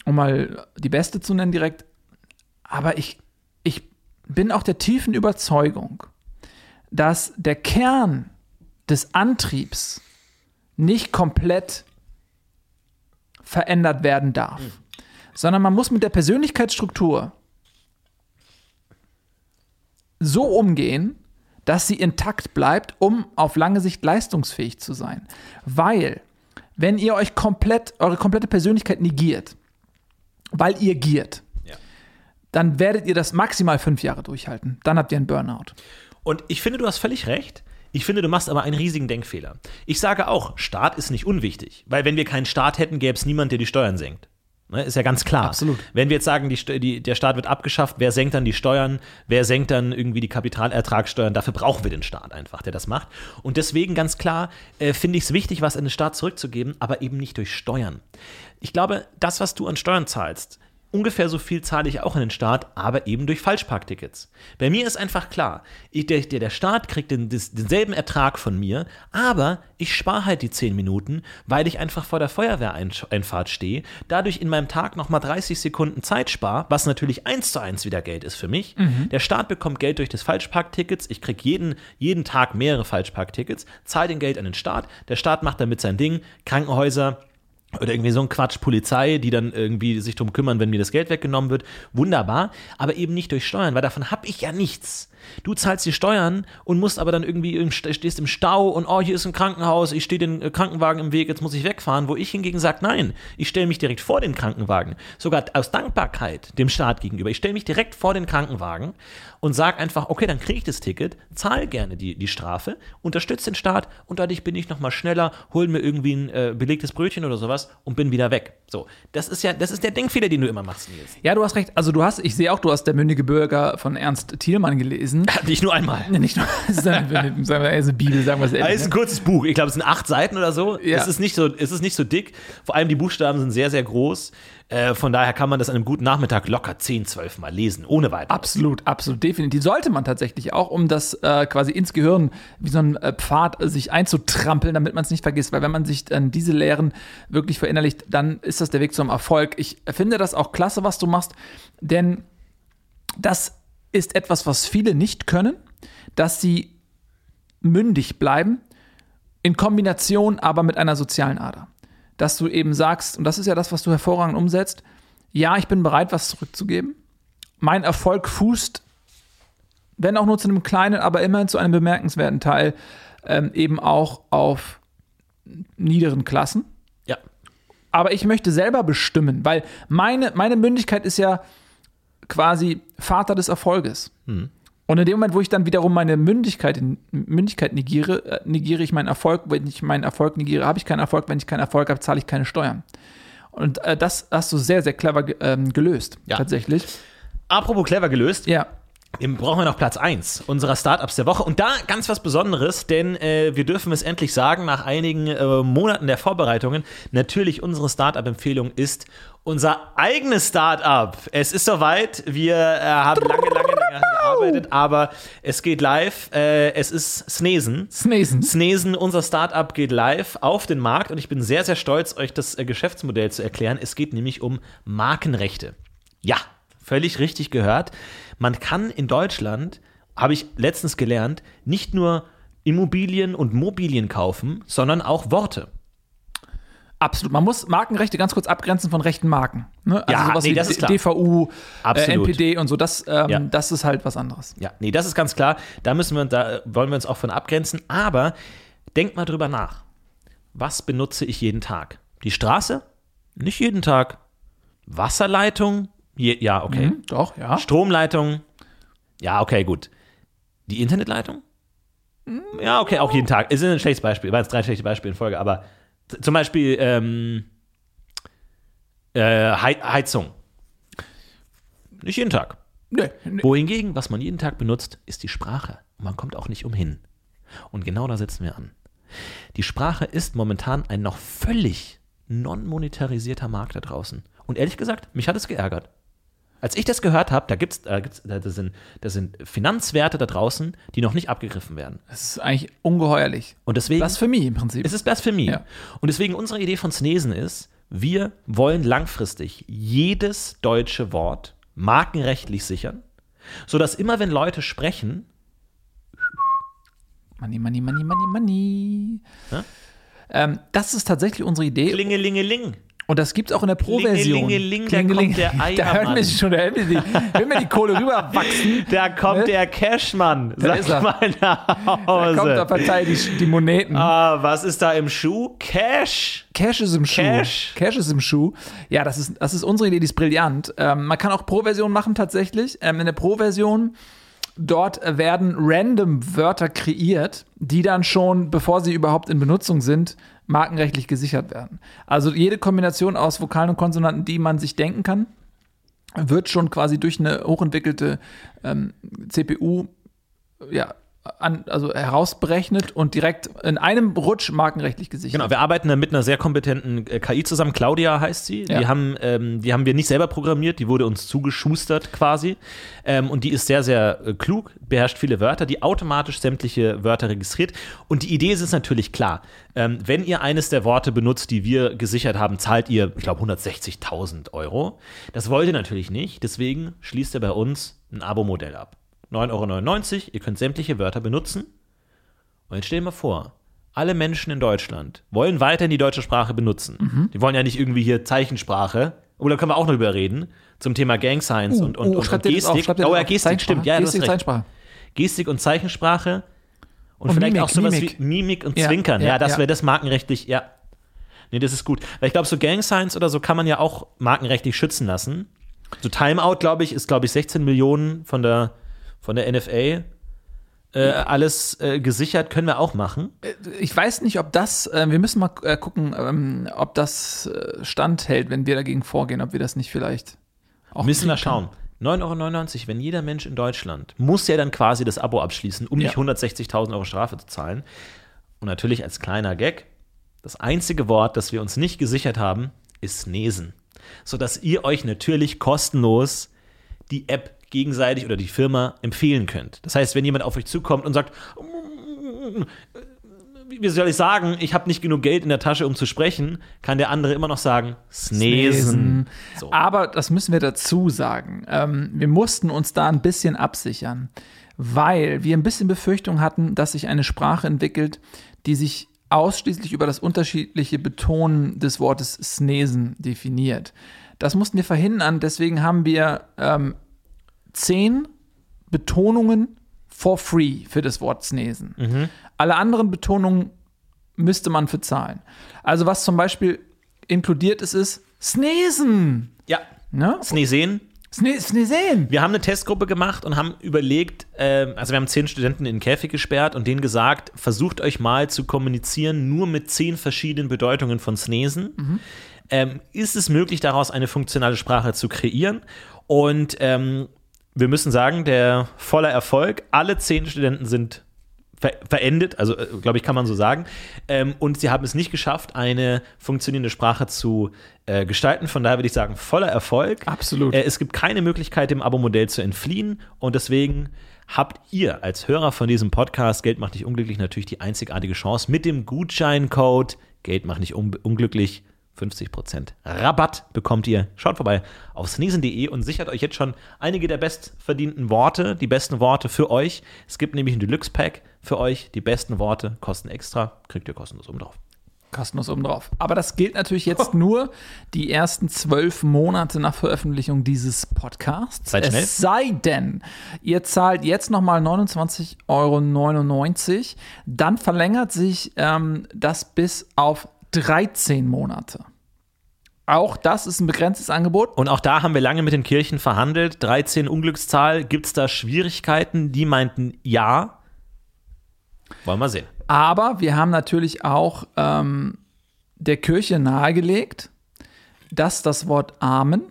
Speaker 4: um mal die beste zu nennen direkt. Aber ich, ich bin auch der tiefen Überzeugung, dass der Kern des Antriebs nicht komplett verändert werden darf, sondern man muss mit der Persönlichkeitsstruktur so umgehen, dass sie intakt bleibt, um auf lange Sicht leistungsfähig zu sein. Weil, wenn ihr euch komplett, eure komplette Persönlichkeit negiert, weil ihr giert,
Speaker 3: Ja.
Speaker 4: dann werdet ihr das maximal fünf Jahre durchhalten. Dann habt ihr einen Burnout.
Speaker 3: Und ich finde, du hast völlig recht. Ich finde, du machst aber einen riesigen Denkfehler. Ich sage auch, Staat ist nicht unwichtig. Weil wenn wir keinen Staat hätten, gäbe es niemand, der die Steuern senkt. Ne, ist ja ganz klar.
Speaker 4: Absolut.
Speaker 3: Wenn wir jetzt sagen, die, die, der Staat wird abgeschafft, wer senkt dann die Steuern? Wer senkt dann irgendwie die Kapitalertragssteuern? Dafür brauchen wir den Staat einfach, der das macht. Und deswegen ganz klar äh, finde ich es wichtig, was an den Staat zurückzugeben, aber eben nicht durch Steuern. Ich glaube, das, was du an Steuern zahlst, ungefähr so viel zahle ich auch an den Staat, aber eben durch Falschparktickets. Bei mir ist einfach klar, ich, der, der, Staat kriegt den, denselben Ertrag von mir, aber ich spare halt die 10 Minuten, weil ich einfach vor der Feuerwehreinfahrt stehe, dadurch in meinem Tag nochmal 30 Sekunden Zeit spare, was natürlich eins zu eins wieder Geld ist für mich. Der Staat bekommt Geld durch das Falschparktickets, ich kriege jeden, jeden Tag mehrere Falschparktickets, zahle den Geld an den Staat, der Staat macht damit sein Ding, Krankenhäuser, oder irgendwie so ein Quatsch Polizei, die dann irgendwie sich drum kümmern, wenn mir das Geld weggenommen wird. Wunderbar, aber eben nicht durch Steuern, weil davon habe ich ja nichts. Du zahlst die Steuern und musst aber dann irgendwie im, stehst im Stau und oh, hier ist ein Krankenhaus, ich stehe den äh, Krankenwagen im Weg, jetzt muss ich wegfahren, wo ich hingegen sage, nein, ich stelle mich direkt vor den Krankenwagen, sogar aus Dankbarkeit dem Staat gegenüber. Ich stelle mich direkt vor den Krankenwagen und sage einfach, okay, dann kriege ich das Ticket, zahle gerne die, die Strafe, unterstütze den Staat und dadurch bin ich nochmal schneller, hol mir irgendwie ein äh, belegtes Brötchen oder sowas und bin wieder weg. So, das ist ja, das ist der Denkfehler, den du immer machst, Nils.
Speaker 4: Ja, du hast recht. Also du hast, ich sehe auch, du hast der mündige Bürger von Ernst Thielmann gelesen. [LAUGHS]
Speaker 3: Nicht nur einmal.
Speaker 4: Nicht nur, [LAUGHS] sagen wir, eine Bibel, sagen wir es
Speaker 3: Es
Speaker 4: ehrlich.
Speaker 3: ist ein
Speaker 4: ne?
Speaker 3: kurzes Buch. Ich glaube, es sind acht Seiten oder so.
Speaker 4: Ja.
Speaker 3: Es, ist nicht so es ist nicht so dick. Vor allem die Buchstaben sind sehr, sehr groß. Äh, von daher kann man das an einem guten Nachmittag locker 10, 12 Mal lesen, ohne weiteres.
Speaker 4: Absolut, absolut, definitiv. Sollte man tatsächlich auch, um das äh, quasi ins Gehirn wie so ein äh, Pfad sich einzutrampeln, damit man es nicht vergisst. Weil wenn man sich dann diese Lehren wirklich verinnerlicht, dann ist das der Weg zum Erfolg. Ich finde das auch klasse, was du machst, denn das ist etwas, was viele nicht können, dass sie mündig bleiben, in Kombination aber mit einer sozialen Ader. Dass du eben sagst, und das ist ja das, was du hervorragend umsetzt, ja, ich bin bereit, was zurückzugeben. Mein Erfolg fußt, wenn auch nur zu einem kleinen, aber immerhin zu einem bemerkenswerten Teil, ähm, eben auch auf niederen Klassen.
Speaker 3: Ja.
Speaker 4: Aber ich möchte selber bestimmen, weil meine, meine Mündigkeit ist ja quasi Vater des Erfolges. Und in dem Moment, wo ich dann wiederum meine Mündigkeit, Mündigkeit negiere, äh, negiere ich meinen Erfolg. Wenn ich meinen Erfolg negiere, habe ich keinen Erfolg. Wenn ich keinen Erfolg habe, zahle ich keine Steuern. Und äh, das hast du sehr, sehr clever ähm, gelöst,
Speaker 3: Ja.
Speaker 4: tatsächlich.
Speaker 3: Apropos clever gelöst.
Speaker 4: Ja.
Speaker 3: Brauchen wir noch Platz 1 unserer Startups der Woche. Und da ganz was Besonderes, denn äh, wir dürfen es endlich sagen, nach einigen äh, Monaten der Vorbereitungen, natürlich unsere Startup-Empfehlung ist unser eigenes Startup. Es ist soweit, wir äh, haben lange, lange, lange gearbeitet, aber es geht live. Äh, es ist Snesen.
Speaker 4: Snesen.
Speaker 3: Snesen, unser Startup geht live auf den Markt und ich bin sehr, sehr stolz, euch das äh, Geschäftsmodell zu erklären. Es geht nämlich um Markenrechte. Ja, völlig richtig gehört. Man kann in Deutschland, habe ich letztens gelernt, nicht nur Immobilien und Mobilien kaufen, sondern auch Worte.
Speaker 4: Absolut. Man muss Markenrechte ganz kurz abgrenzen von rechten Marken. Ne? Also
Speaker 3: Ja,
Speaker 4: sowas
Speaker 3: nee,
Speaker 4: wie
Speaker 3: das ist klar.
Speaker 4: DVU, äh. NPD und so, das, ähm,
Speaker 3: Ja.
Speaker 4: das ist halt was anderes.
Speaker 3: Ja, nee, das ist ganz klar. Da müssen wir, da wollen wir uns auch von abgrenzen. Aber denkt mal drüber nach. Was benutze ich jeden Tag? Die Straße? Nicht jeden Tag. Wasserleitung? Je, ja, okay.
Speaker 4: Hm, doch, ja.
Speaker 3: Stromleitung? Ja, okay, gut. Die Internetleitung? Ja, okay, auch jeden Tag. Ist ein schlechtes Beispiel. War jetzt drei schlechte Beispiele in Folge, aber zum Beispiel ähm, äh, Hei- Heizung. Nicht jeden Tag.
Speaker 4: Nee, nee.
Speaker 3: Wohingegen, was man jeden Tag benutzt, ist die Sprache. Und man kommt auch nicht umhin. Und genau da setzen wir an. Die Sprache ist momentan ein noch völlig non-monetarisierter Markt da draußen. Und ehrlich gesagt, mich hat es geärgert. Als ich das gehört habe, da gibt's, da gibt's, da sind, da sind Finanzwerte da draußen, die noch nicht abgegriffen werden.
Speaker 4: Das ist eigentlich ungeheuerlich.
Speaker 3: Und deswegen
Speaker 4: Blasphemie im Prinzip.
Speaker 3: es ist Blasphemie.
Speaker 4: Ja.
Speaker 3: Und deswegen unsere Idee von Snesen ist, wir wollen langfristig jedes deutsche Wort markenrechtlich sichern, sodass immer wenn Leute sprechen,
Speaker 4: Money, money, money, money, money.
Speaker 3: Ja?
Speaker 4: Ähm, das ist tatsächlich unsere Idee.
Speaker 3: klingelingeling.
Speaker 4: Und das gibt es auch in der Pro-Version.
Speaker 3: Klingelingeling, da kommt der [LAUGHS]
Speaker 4: Da hören wir
Speaker 3: Eiermann.
Speaker 4: schon, da hören wir die, wenn wir die Kohle rüberwachsen, [LAUGHS]
Speaker 3: Da kommt
Speaker 4: Ne?
Speaker 3: der Cashmann.
Speaker 4: Da
Speaker 3: Sag
Speaker 4: ist er.
Speaker 3: mal nach
Speaker 4: da kommt
Speaker 3: Hause.
Speaker 4: der Partei die, die Moneten.
Speaker 3: ah, was ist da im Schuh? Cash.
Speaker 4: Cash ist im Schuh.
Speaker 3: Cash.
Speaker 4: Cash ist im Schuh. Ja, das ist, das ist unsere Idee, die ist brillant. Ähm, man kann auch Pro-Version machen tatsächlich. Ähm, in der Pro-Version, dort werden random Wörter kreiert, die dann schon, bevor sie überhaupt in Benutzung sind, markenrechtlich gesichert werden. Also jede Kombination aus Vokalen und Konsonanten, die man sich denken kann, wird schon quasi durch eine hochentwickelte ähm, CPU ja, an, also herausberechnet und direkt in einem Rutsch markenrechtlich gesichert.
Speaker 3: Genau, wir arbeiten da mit einer sehr kompetenten äh, KI zusammen. Claudia heißt sie.
Speaker 4: Ja.
Speaker 3: Die, haben, ähm, die haben wir nicht selber programmiert, die wurde uns zugeschustert quasi. Ähm, und die ist sehr, sehr äh, klug, beherrscht viele Wörter, die automatisch sämtliche Wörter registriert. Und die Idee ist es natürlich klar. Ähm, wenn ihr eines der Worte benutzt, die wir gesichert haben, zahlt ihr, ich glaube, 160.000 Euro. Das wollt ihr natürlich nicht. Deswegen schließt ihr bei uns ein Abo-Modell ab. 9,99 Euro. Ihr könnt sämtliche Wörter benutzen. Und jetzt stell dir mal vor, alle Menschen in Deutschland wollen weiterhin die deutsche Sprache benutzen. Die wollen ja nicht irgendwie hier Zeichensprache. Oder können wir auch noch drüber reden. Zum Thema Gang Signs und, und, und, und
Speaker 4: ihr das auf?
Speaker 3: Gestik.
Speaker 4: Ihr das
Speaker 3: oh ja,
Speaker 4: auf?
Speaker 3: Gestik, stimmt. Ja,
Speaker 4: Gestik. Zeichensprache.
Speaker 3: Gestik und Zeichensprache. Und,
Speaker 4: Und
Speaker 3: vielleicht
Speaker 4: Mimik,
Speaker 3: auch sowas
Speaker 4: Mimik.
Speaker 3: wie Mimik und
Speaker 4: Ja,
Speaker 3: Zwinkern. Ja,
Speaker 4: ja,
Speaker 3: das
Speaker 4: ja.
Speaker 3: wäre das markenrechtlich, ja. Nee, das ist gut. Weil ich glaube, so Gang Signs oder so kann man ja auch markenrechtlich schützen lassen. So Timeout, glaube ich, ist, glaube ich, 16 Millionen von der, von der NFA. Äh, alles äh, gesichert können wir auch machen.
Speaker 4: Ich weiß nicht, ob das, äh, wir müssen mal äh, gucken, ähm, ob das äh, standhält, wenn wir dagegen vorgehen, ob wir das nicht vielleicht auch
Speaker 3: Müssen wir schauen. 9,99 Euro, wenn jeder Mensch in Deutschland muss ja dann quasi das Abo abschließen, um
Speaker 4: Ja.
Speaker 3: nicht 160.000 Euro Strafe zu zahlen. Und natürlich als kleiner Gag, das einzige Wort, das wir uns nicht gesichert haben, ist Snesen. Sodass ihr euch natürlich kostenlos die App gegenseitig oder die Firma empfehlen könnt. Das heißt, wenn jemand auf euch zukommt und sagt, wie soll ich sagen, ich habe nicht genug Geld in der Tasche, um zu sprechen, kann der andere immer noch sagen, Snesen. So.
Speaker 4: Aber das müssen wir dazu sagen. Ähm, wir mussten uns da ein bisschen absichern, weil wir ein bisschen Befürchtung hatten, dass sich eine Sprache entwickelt, die sich ausschließlich über das unterschiedliche Betonen des Wortes Snesen definiert. Das mussten wir verhindern, deswegen haben wir ähm, zehn Betonungen for free für das Wort Snesen. Alle anderen Betonungen müsste man für zahlen. Also was zum Beispiel inkludiert ist, ist Snesen.
Speaker 3: Ja,
Speaker 4: Ne?
Speaker 3: Snesen.
Speaker 4: Sne Snesen.
Speaker 3: Wir haben eine Testgruppe gemacht und haben überlegt, ähm, also wir haben zehn Studenten in den Käfig gesperrt und denen gesagt, versucht euch mal zu kommunizieren nur mit zehn verschiedenen Bedeutungen von Snesen. Ähm, ist es möglich, daraus eine funktionale Sprache zu kreieren? Und ähm, wir müssen sagen, der voller Erfolg, alle zehn Studenten sind ver verendet, also äh, glaube ich, kann man so sagen. Ähm, und sie haben es nicht geschafft, eine funktionierende Sprache zu äh, gestalten. Von daher würde ich sagen, voller Erfolg.
Speaker 4: Absolut.
Speaker 3: Äh, es gibt keine Möglichkeit, dem Abo-Modell zu entfliehen. Und deswegen habt ihr als Hörer von diesem Podcast Geld macht nicht unglücklich natürlich die einzigartige Chance mit dem Gutscheincode Geld macht nicht un unglücklich 50% Rabatt bekommt ihr. Schaut vorbei auf snesen.de und sichert euch jetzt schon einige der bestverdienten Worte, die besten Worte für euch. Es gibt nämlich ein Deluxe-Pack für euch. Die besten Worte kosten extra, kriegt ihr kostenlos oben drauf.
Speaker 4: Kostenlos oben drauf. Aber das gilt natürlich jetzt nur die ersten zwölf Monate nach Veröffentlichung dieses Podcasts.
Speaker 3: Seid schnell.
Speaker 4: Es sei denn, ihr zahlt jetzt nochmal 29,99 Euro. Dann verlängert sich ähm, das bis auf 13 Monate. Auch das ist ein begrenztes Angebot.
Speaker 3: Und auch da haben wir lange mit den Kirchen verhandelt. 13 Unglückszahl. Gibt es da Schwierigkeiten? Die meinten ja. Wollen wir sehen.
Speaker 4: Aber wir haben natürlich auch ähm, der Kirche nahegelegt, dass das Wort Amen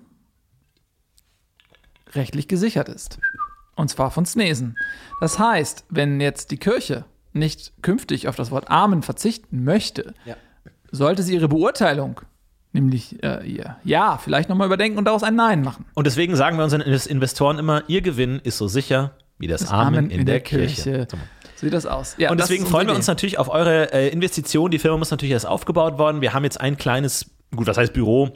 Speaker 4: rechtlich gesichert ist. Und zwar von Snesen. Das heißt, wenn jetzt die Kirche nicht künftig auf das Wort Amen verzichten möchte,
Speaker 3: Ja.
Speaker 4: sollte sie ihre Beurteilung, nämlich äh, ihr Ja, vielleicht nochmal überdenken und daraus ein Nein machen.
Speaker 3: Und deswegen sagen wir unseren Investoren immer, ihr Gewinn ist so sicher wie das, Amen, in, der, Kirche. So.
Speaker 4: So sieht das aus. Ja,
Speaker 3: Und
Speaker 4: das
Speaker 3: deswegen freuen wir uns natürlich auf eure äh, Investition. Die Firma muss natürlich erst aufgebaut worden. Wir haben jetzt ein kleines, gut, was heißt Büro?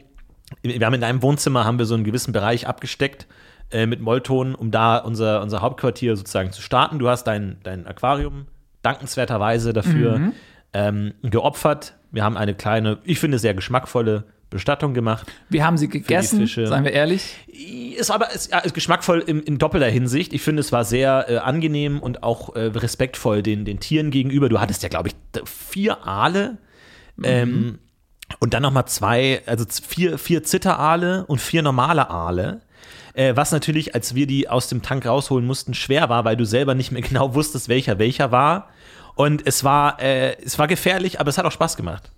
Speaker 3: Wir haben in einem Wohnzimmer haben wir so einen gewissen Bereich abgesteckt äh, mit Mollton, um da unser, unser Hauptquartier sozusagen zu starten. Du hast dein, dein Aquarium dankenswerterweise dafür
Speaker 4: Mhm.
Speaker 3: Ähm, geopfert. Wir haben eine kleine, ich finde, sehr geschmackvolle Bestattung gemacht.
Speaker 4: Wir haben sie gegessen, seien wir ehrlich.
Speaker 3: War aber es, ja, ist geschmackvoll in, in doppelter Hinsicht. Ich finde, es war sehr äh, angenehm und auch äh, respektvoll den, den Tieren gegenüber. Du hattest ja, glaube ich, vier Aale ähm, und dann nochmal zwei, also vier, vier Zitteraale und vier normale Aale. Äh, was natürlich, als wir die aus dem Tank rausholen mussten, schwer war, weil du selber nicht mehr [LAUGHS] genau wusstest, welcher welcher war. Und es war, äh, es war gefährlich, aber es hat auch Spaß gemacht.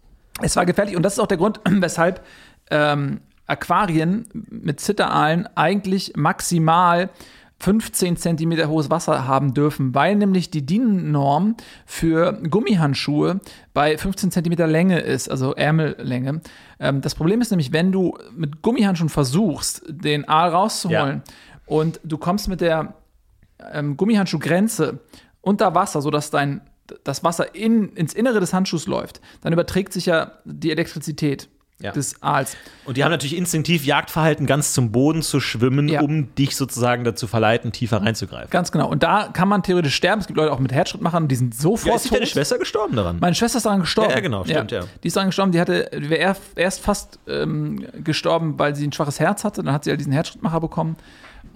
Speaker 4: Es war gefährlich und das ist auch der Grund, [CLEARS THROAT] weshalb ähm, Aquarien mit Zitteraalen eigentlich maximal 15 Zentimeter hohes Wasser haben dürfen, weil nämlich die DIN-Norm für Gummihandschuhe bei 15 Zentimeter Länge ist, also Ärmellänge. Ähm, das Problem ist nämlich, wenn du mit Gummihandschuhen versuchst, den Aal rauszuholen und du kommst mit der ähm, Gummihandschuhgrenze unter Wasser, sodass dein das Wasser in, ins Innere des Handschuhs läuft, dann überträgt sich ja die Elektrizität
Speaker 3: Ja.
Speaker 4: des Aals.
Speaker 3: Und die haben natürlich instinktiv Jagdverhalten, ganz zum Boden zu schwimmen,
Speaker 4: Ja.
Speaker 3: um dich sozusagen dazu verleiten, tiefer reinzugreifen.
Speaker 4: Ganz genau. Und da kann man theoretisch sterben. Es gibt Leute auch mit Herzschrittmachern, die sind sofort
Speaker 3: Ja, ist deine. Schwester gestorben daran?
Speaker 4: Meine Schwester ist daran gestorben.
Speaker 3: Ja, ja, genau, stimmt, ja.
Speaker 4: Die ist daran gestorben, die hatte, die wäre erst, fast ähm, gestorben, weil sie ein schwaches Herz hatte. Dann hat sie halt diesen Herzschrittmacher bekommen.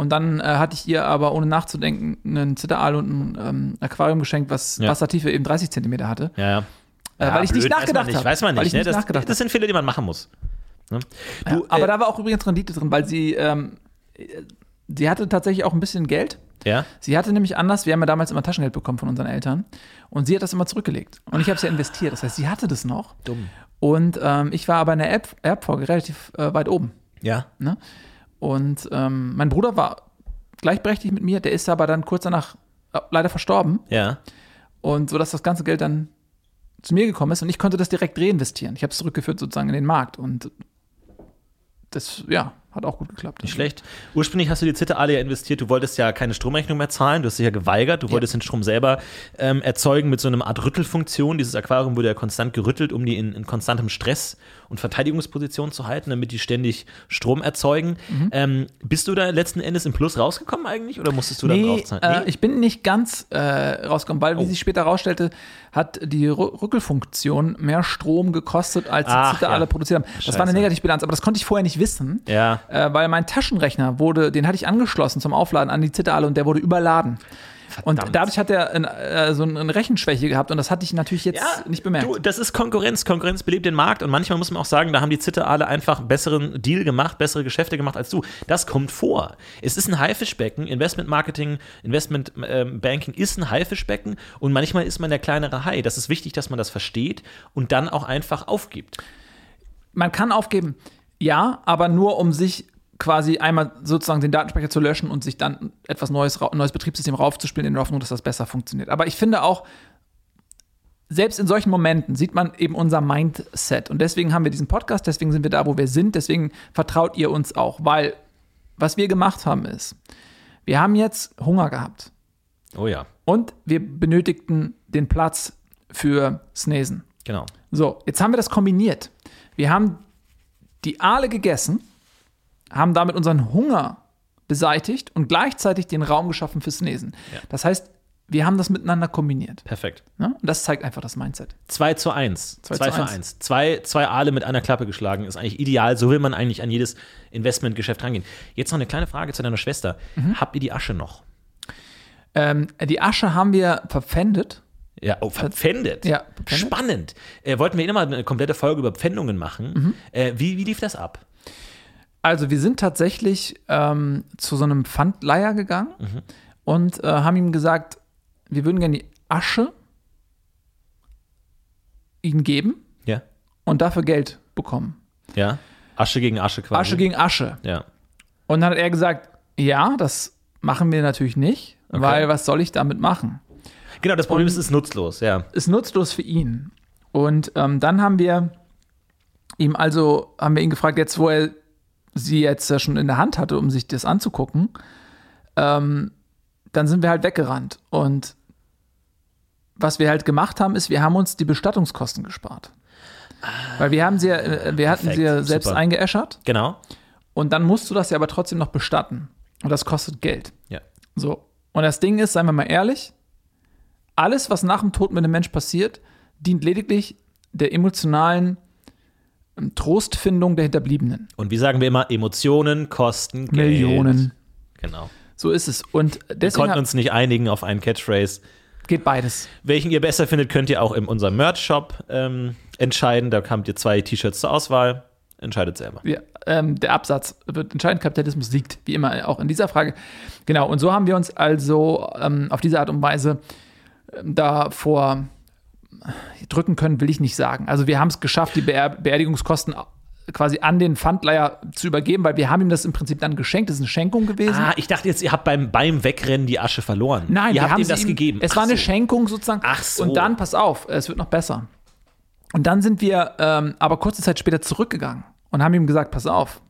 Speaker 4: Und dann äh, hatte ich ihr aber ohne nachzudenken einen Zitteraal und ein ähm, Aquarium geschenkt, was
Speaker 3: Ja.
Speaker 4: Wassertiefe eben 30 Zentimeter hatte.
Speaker 3: ja, ja.
Speaker 4: Äh, weil ich nicht
Speaker 3: blöd,
Speaker 4: nachgedacht
Speaker 3: weiß man nicht,
Speaker 4: habe.
Speaker 3: Weiß man nicht.
Speaker 4: ich
Speaker 3: ne?
Speaker 4: nicht
Speaker 3: das,
Speaker 4: nachgedacht
Speaker 3: das sind Fehler, die man machen muss. Ne? Du,
Speaker 4: aber
Speaker 3: äh,
Speaker 4: da war auch übrigens Rendite drin, weil sie, ähm, sie hatte tatsächlich auch ein bisschen Geld.
Speaker 3: Ja?
Speaker 4: Sie hatte nämlich anders, wir haben ja damals immer Taschengeld bekommen von unseren Eltern und sie hat das immer zurückgelegt. Und ich habe es ja investiert. Das heißt, sie hatte das noch.
Speaker 3: Dumm.
Speaker 4: Und ähm, ich war aber in der Erb Erbfolge relativ äh, weit oben.
Speaker 3: Ja.
Speaker 4: Ne? Und ähm, mein Bruder war gleichberechtigt mit mir, der ist aber dann kurz danach äh, leider verstorben.
Speaker 3: Ja.
Speaker 4: Und so dass das ganze Geld dann zu mir gekommen ist und ich konnte das direkt reinvestieren. Ich habe es zurückgeführt sozusagen in den Markt und das, ja, hat auch gut geklappt.
Speaker 3: Nicht schlecht. Ursprünglich hast du die Zitteraale ja investiert. Du wolltest ja keine Stromrechnung mehr zahlen. Du hast dich ja geweigert. Du wolltest den Strom selber ähm, erzeugen mit so einer Art Rüttelfunktion. Dieses Aquarium wurde ja konstant gerüttelt, um die in, in konstantem Stress und Verteidigungsposition zu halten, damit die ständig Strom erzeugen.
Speaker 4: Mhm.
Speaker 3: Ähm, bist du da letzten Endes im Plus rausgekommen eigentlich oder musstest du da
Speaker 4: Nee,
Speaker 3: draufzahlen?
Speaker 4: äh, ich bin nicht ganz äh, rausgekommen, weil, wie
Speaker 3: Oh.
Speaker 4: sich später herausstellte, hat die Rü- Rückelfunktion mehr Strom gekostet, als die
Speaker 3: Ach,
Speaker 4: Zitteraale
Speaker 3: ja.
Speaker 4: produziert haben. Das war eine
Speaker 3: Scheiße.
Speaker 4: Negativbilanz, aber das konnte ich vorher nicht wissen,
Speaker 3: Ja.
Speaker 4: äh, weil mein Taschenrechner wurde, den hatte ich angeschlossen zum Aufladen an die Zitteraale und der wurde überladen. Und dadurch hat er äh, so eine Rechenschwäche gehabt und das hatte ich natürlich jetzt nicht bemerkt.
Speaker 3: Du, das ist Konkurrenz. Konkurrenz belebt den Markt und manchmal muss man auch sagen, da haben die Zitteraale einfach einen besseren Deal gemacht, bessere Geschäfte gemacht als du. Das kommt vor. Es ist ein Haifischbecken. Investment Marketing, Investment ähm, Banking ist ein Haifischbecken und manchmal ist man der kleinere Hai. Das ist wichtig, dass man das versteht und dann auch einfach aufgibt.
Speaker 4: Man kann aufgeben, ja, aber nur um sich quasi einmal sozusagen den Datenspeicher zu löschen und sich dann etwas neues, neues Betriebssystem raufzuspielen in der Hoffnung, dass das besser funktioniert. Aber ich finde auch, selbst in solchen Momenten sieht man eben unser Mindset. Und deswegen haben wir diesen Podcast, deswegen sind wir da, wo wir sind, deswegen vertraut ihr uns auch, weil was wir gemacht haben ist, wir haben jetzt Hunger gehabt
Speaker 3: Oh ja,
Speaker 4: und wir benötigten den Platz für Snesen.
Speaker 3: genau.
Speaker 4: So, jetzt haben wir das kombiniert. Wir haben die Aale gegessen, haben damit unseren Hunger beseitigt und gleichzeitig den Raum geschaffen fürs Nesen.
Speaker 3: Ja.
Speaker 4: Das heißt, wir haben das miteinander kombiniert.
Speaker 3: Perfekt.
Speaker 4: Ne? Und das zeigt einfach das Mindset.
Speaker 3: 2 zu 1. 2
Speaker 4: Zwei
Speaker 3: zu
Speaker 4: zu
Speaker 3: 1.
Speaker 4: eins.
Speaker 3: Zwei, zwei Aale mit einer Klappe geschlagen ist eigentlich ideal. So will man eigentlich an jedes Investmentgeschäft rangehen. Jetzt noch eine kleine Frage zu deiner Schwester.
Speaker 4: Mhm.
Speaker 3: Habt ihr die Asche noch?
Speaker 4: Ähm, die Asche haben wir verpfändet.
Speaker 3: Ja, oh, verpfändet.
Speaker 4: Ja, verpfändet.
Speaker 3: Spannend. Äh, wollten wir mal eine komplette Folge über Pfändungen machen.
Speaker 4: Mhm.
Speaker 3: Äh, wie, wie lief das ab?
Speaker 4: Also wir sind tatsächlich ähm, zu so einem Pfandleiher gegangen
Speaker 3: Mhm.
Speaker 4: und äh, haben ihm gesagt, wir würden gerne die Asche ihnen geben
Speaker 3: Ja.
Speaker 4: und dafür Geld bekommen.
Speaker 3: Ja. Asche gegen Asche quasi.
Speaker 4: Asche gegen Asche.
Speaker 3: Ja.
Speaker 4: Und dann hat er gesagt, ja, das machen wir natürlich nicht, weil was soll ich damit machen?
Speaker 3: Genau, das Problem
Speaker 4: Und-
Speaker 3: ist, es ist nutzlos, ja.
Speaker 4: Ist nutzlos für ihn. Und ähm, dann haben wir ihm also, haben wir ihn gefragt, jetzt wo er sie jetzt ja schon in der Hand hatte, um sich das anzugucken, ähm, dann sind wir halt weggerannt. Und was wir halt gemacht haben, ist, wir haben uns die Bestattungskosten gespart. Weil wir haben sie ja, äh, wir hatten sie ja
Speaker 3: perfekt,
Speaker 4: selbst
Speaker 3: super.
Speaker 4: eingeäschert
Speaker 3: Genau.
Speaker 4: und dann musst du das ja aber trotzdem noch bestatten. Und das kostet Geld.
Speaker 3: Ja.
Speaker 4: So. Und das Ding ist, seien wir mal ehrlich, alles, was nach dem Tod mit einem Mensch passiert, dient lediglich der emotionalen Trostfindung der Hinterbliebenen.
Speaker 3: Und wie sagen wir immer, Emotionen kosten Geld.
Speaker 4: Millionen.
Speaker 3: Genau.
Speaker 4: So ist es. Und
Speaker 3: Wir
Speaker 4: deswegen
Speaker 3: konnten
Speaker 4: hat-
Speaker 3: uns nicht einigen auf einen Catchphrase.
Speaker 4: geht beides.
Speaker 3: Welchen ihr besser findet, könnt ihr auch in unserem Merch-Shop ähm, entscheiden. Da habt ihr zwei T-Shirts zur Auswahl. Entscheidet selber.
Speaker 4: Wir, ähm, der Absatz wird entscheidend. Kapitalismus siegt, wie immer auch in dieser Frage. Genau, und so haben wir uns also ähm, auf diese Art und Weise ähm, davor drücken können, will ich nicht sagen. Also wir haben es geschafft, die Beer Beerdigungskosten quasi an den Pfandleiher zu übergeben, weil wir haben ihm das im Prinzip dann geschenkt. Das ist eine Schenkung gewesen.
Speaker 3: Ah, ich dachte jetzt, ihr habt beim, beim Wegrennen die Asche verloren.
Speaker 4: Nein,
Speaker 3: ihr
Speaker 4: wir
Speaker 3: habt
Speaker 4: haben
Speaker 3: ihm das
Speaker 4: ihm,
Speaker 3: gegeben.
Speaker 4: Es
Speaker 3: Ach
Speaker 4: war eine
Speaker 3: so.
Speaker 4: Schenkung sozusagen.
Speaker 3: Ach so.
Speaker 4: Und dann, pass auf, es wird noch besser. Und dann sind wir ähm, aber kurze Zeit später zurückgegangen und haben ihm gesagt, pass auf,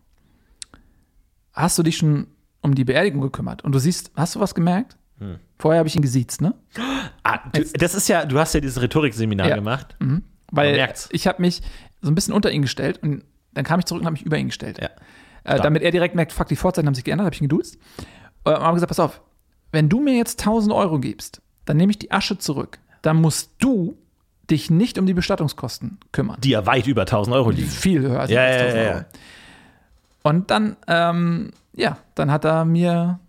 Speaker 4: hast du dich schon um die Beerdigung gekümmert? Und du siehst, hast du was gemerkt?
Speaker 3: Hm.
Speaker 4: Vorher habe ich ihn gesiezt, ne?
Speaker 3: Ah, du, das ist ja, du hast ja dieses Rhetorikseminar
Speaker 4: Ja.
Speaker 3: gemacht.
Speaker 4: Weil
Speaker 3: merkt's.
Speaker 4: ich habe mich so ein bisschen unter ihn gestellt und dann kam ich zurück und habe mich über ihn gestellt.
Speaker 3: Ja.
Speaker 4: Äh, damit er direkt merkt, fuck, die Vorzeichen haben sich geändert, habe ich ihn geduzt. Äh, und habe gesagt, pass auf, wenn du mir jetzt 1000 Euro gibst, dann nehme ich die Asche zurück. Dann musst du dich nicht um die Bestattungskosten kümmern.
Speaker 3: Die ja weit über 1000 Euro liegen.
Speaker 4: viel höher als
Speaker 3: ja,
Speaker 4: 1000
Speaker 3: ja,
Speaker 4: Euro.
Speaker 3: ja.
Speaker 4: Und dann, ähm, ja, dann hat er mir,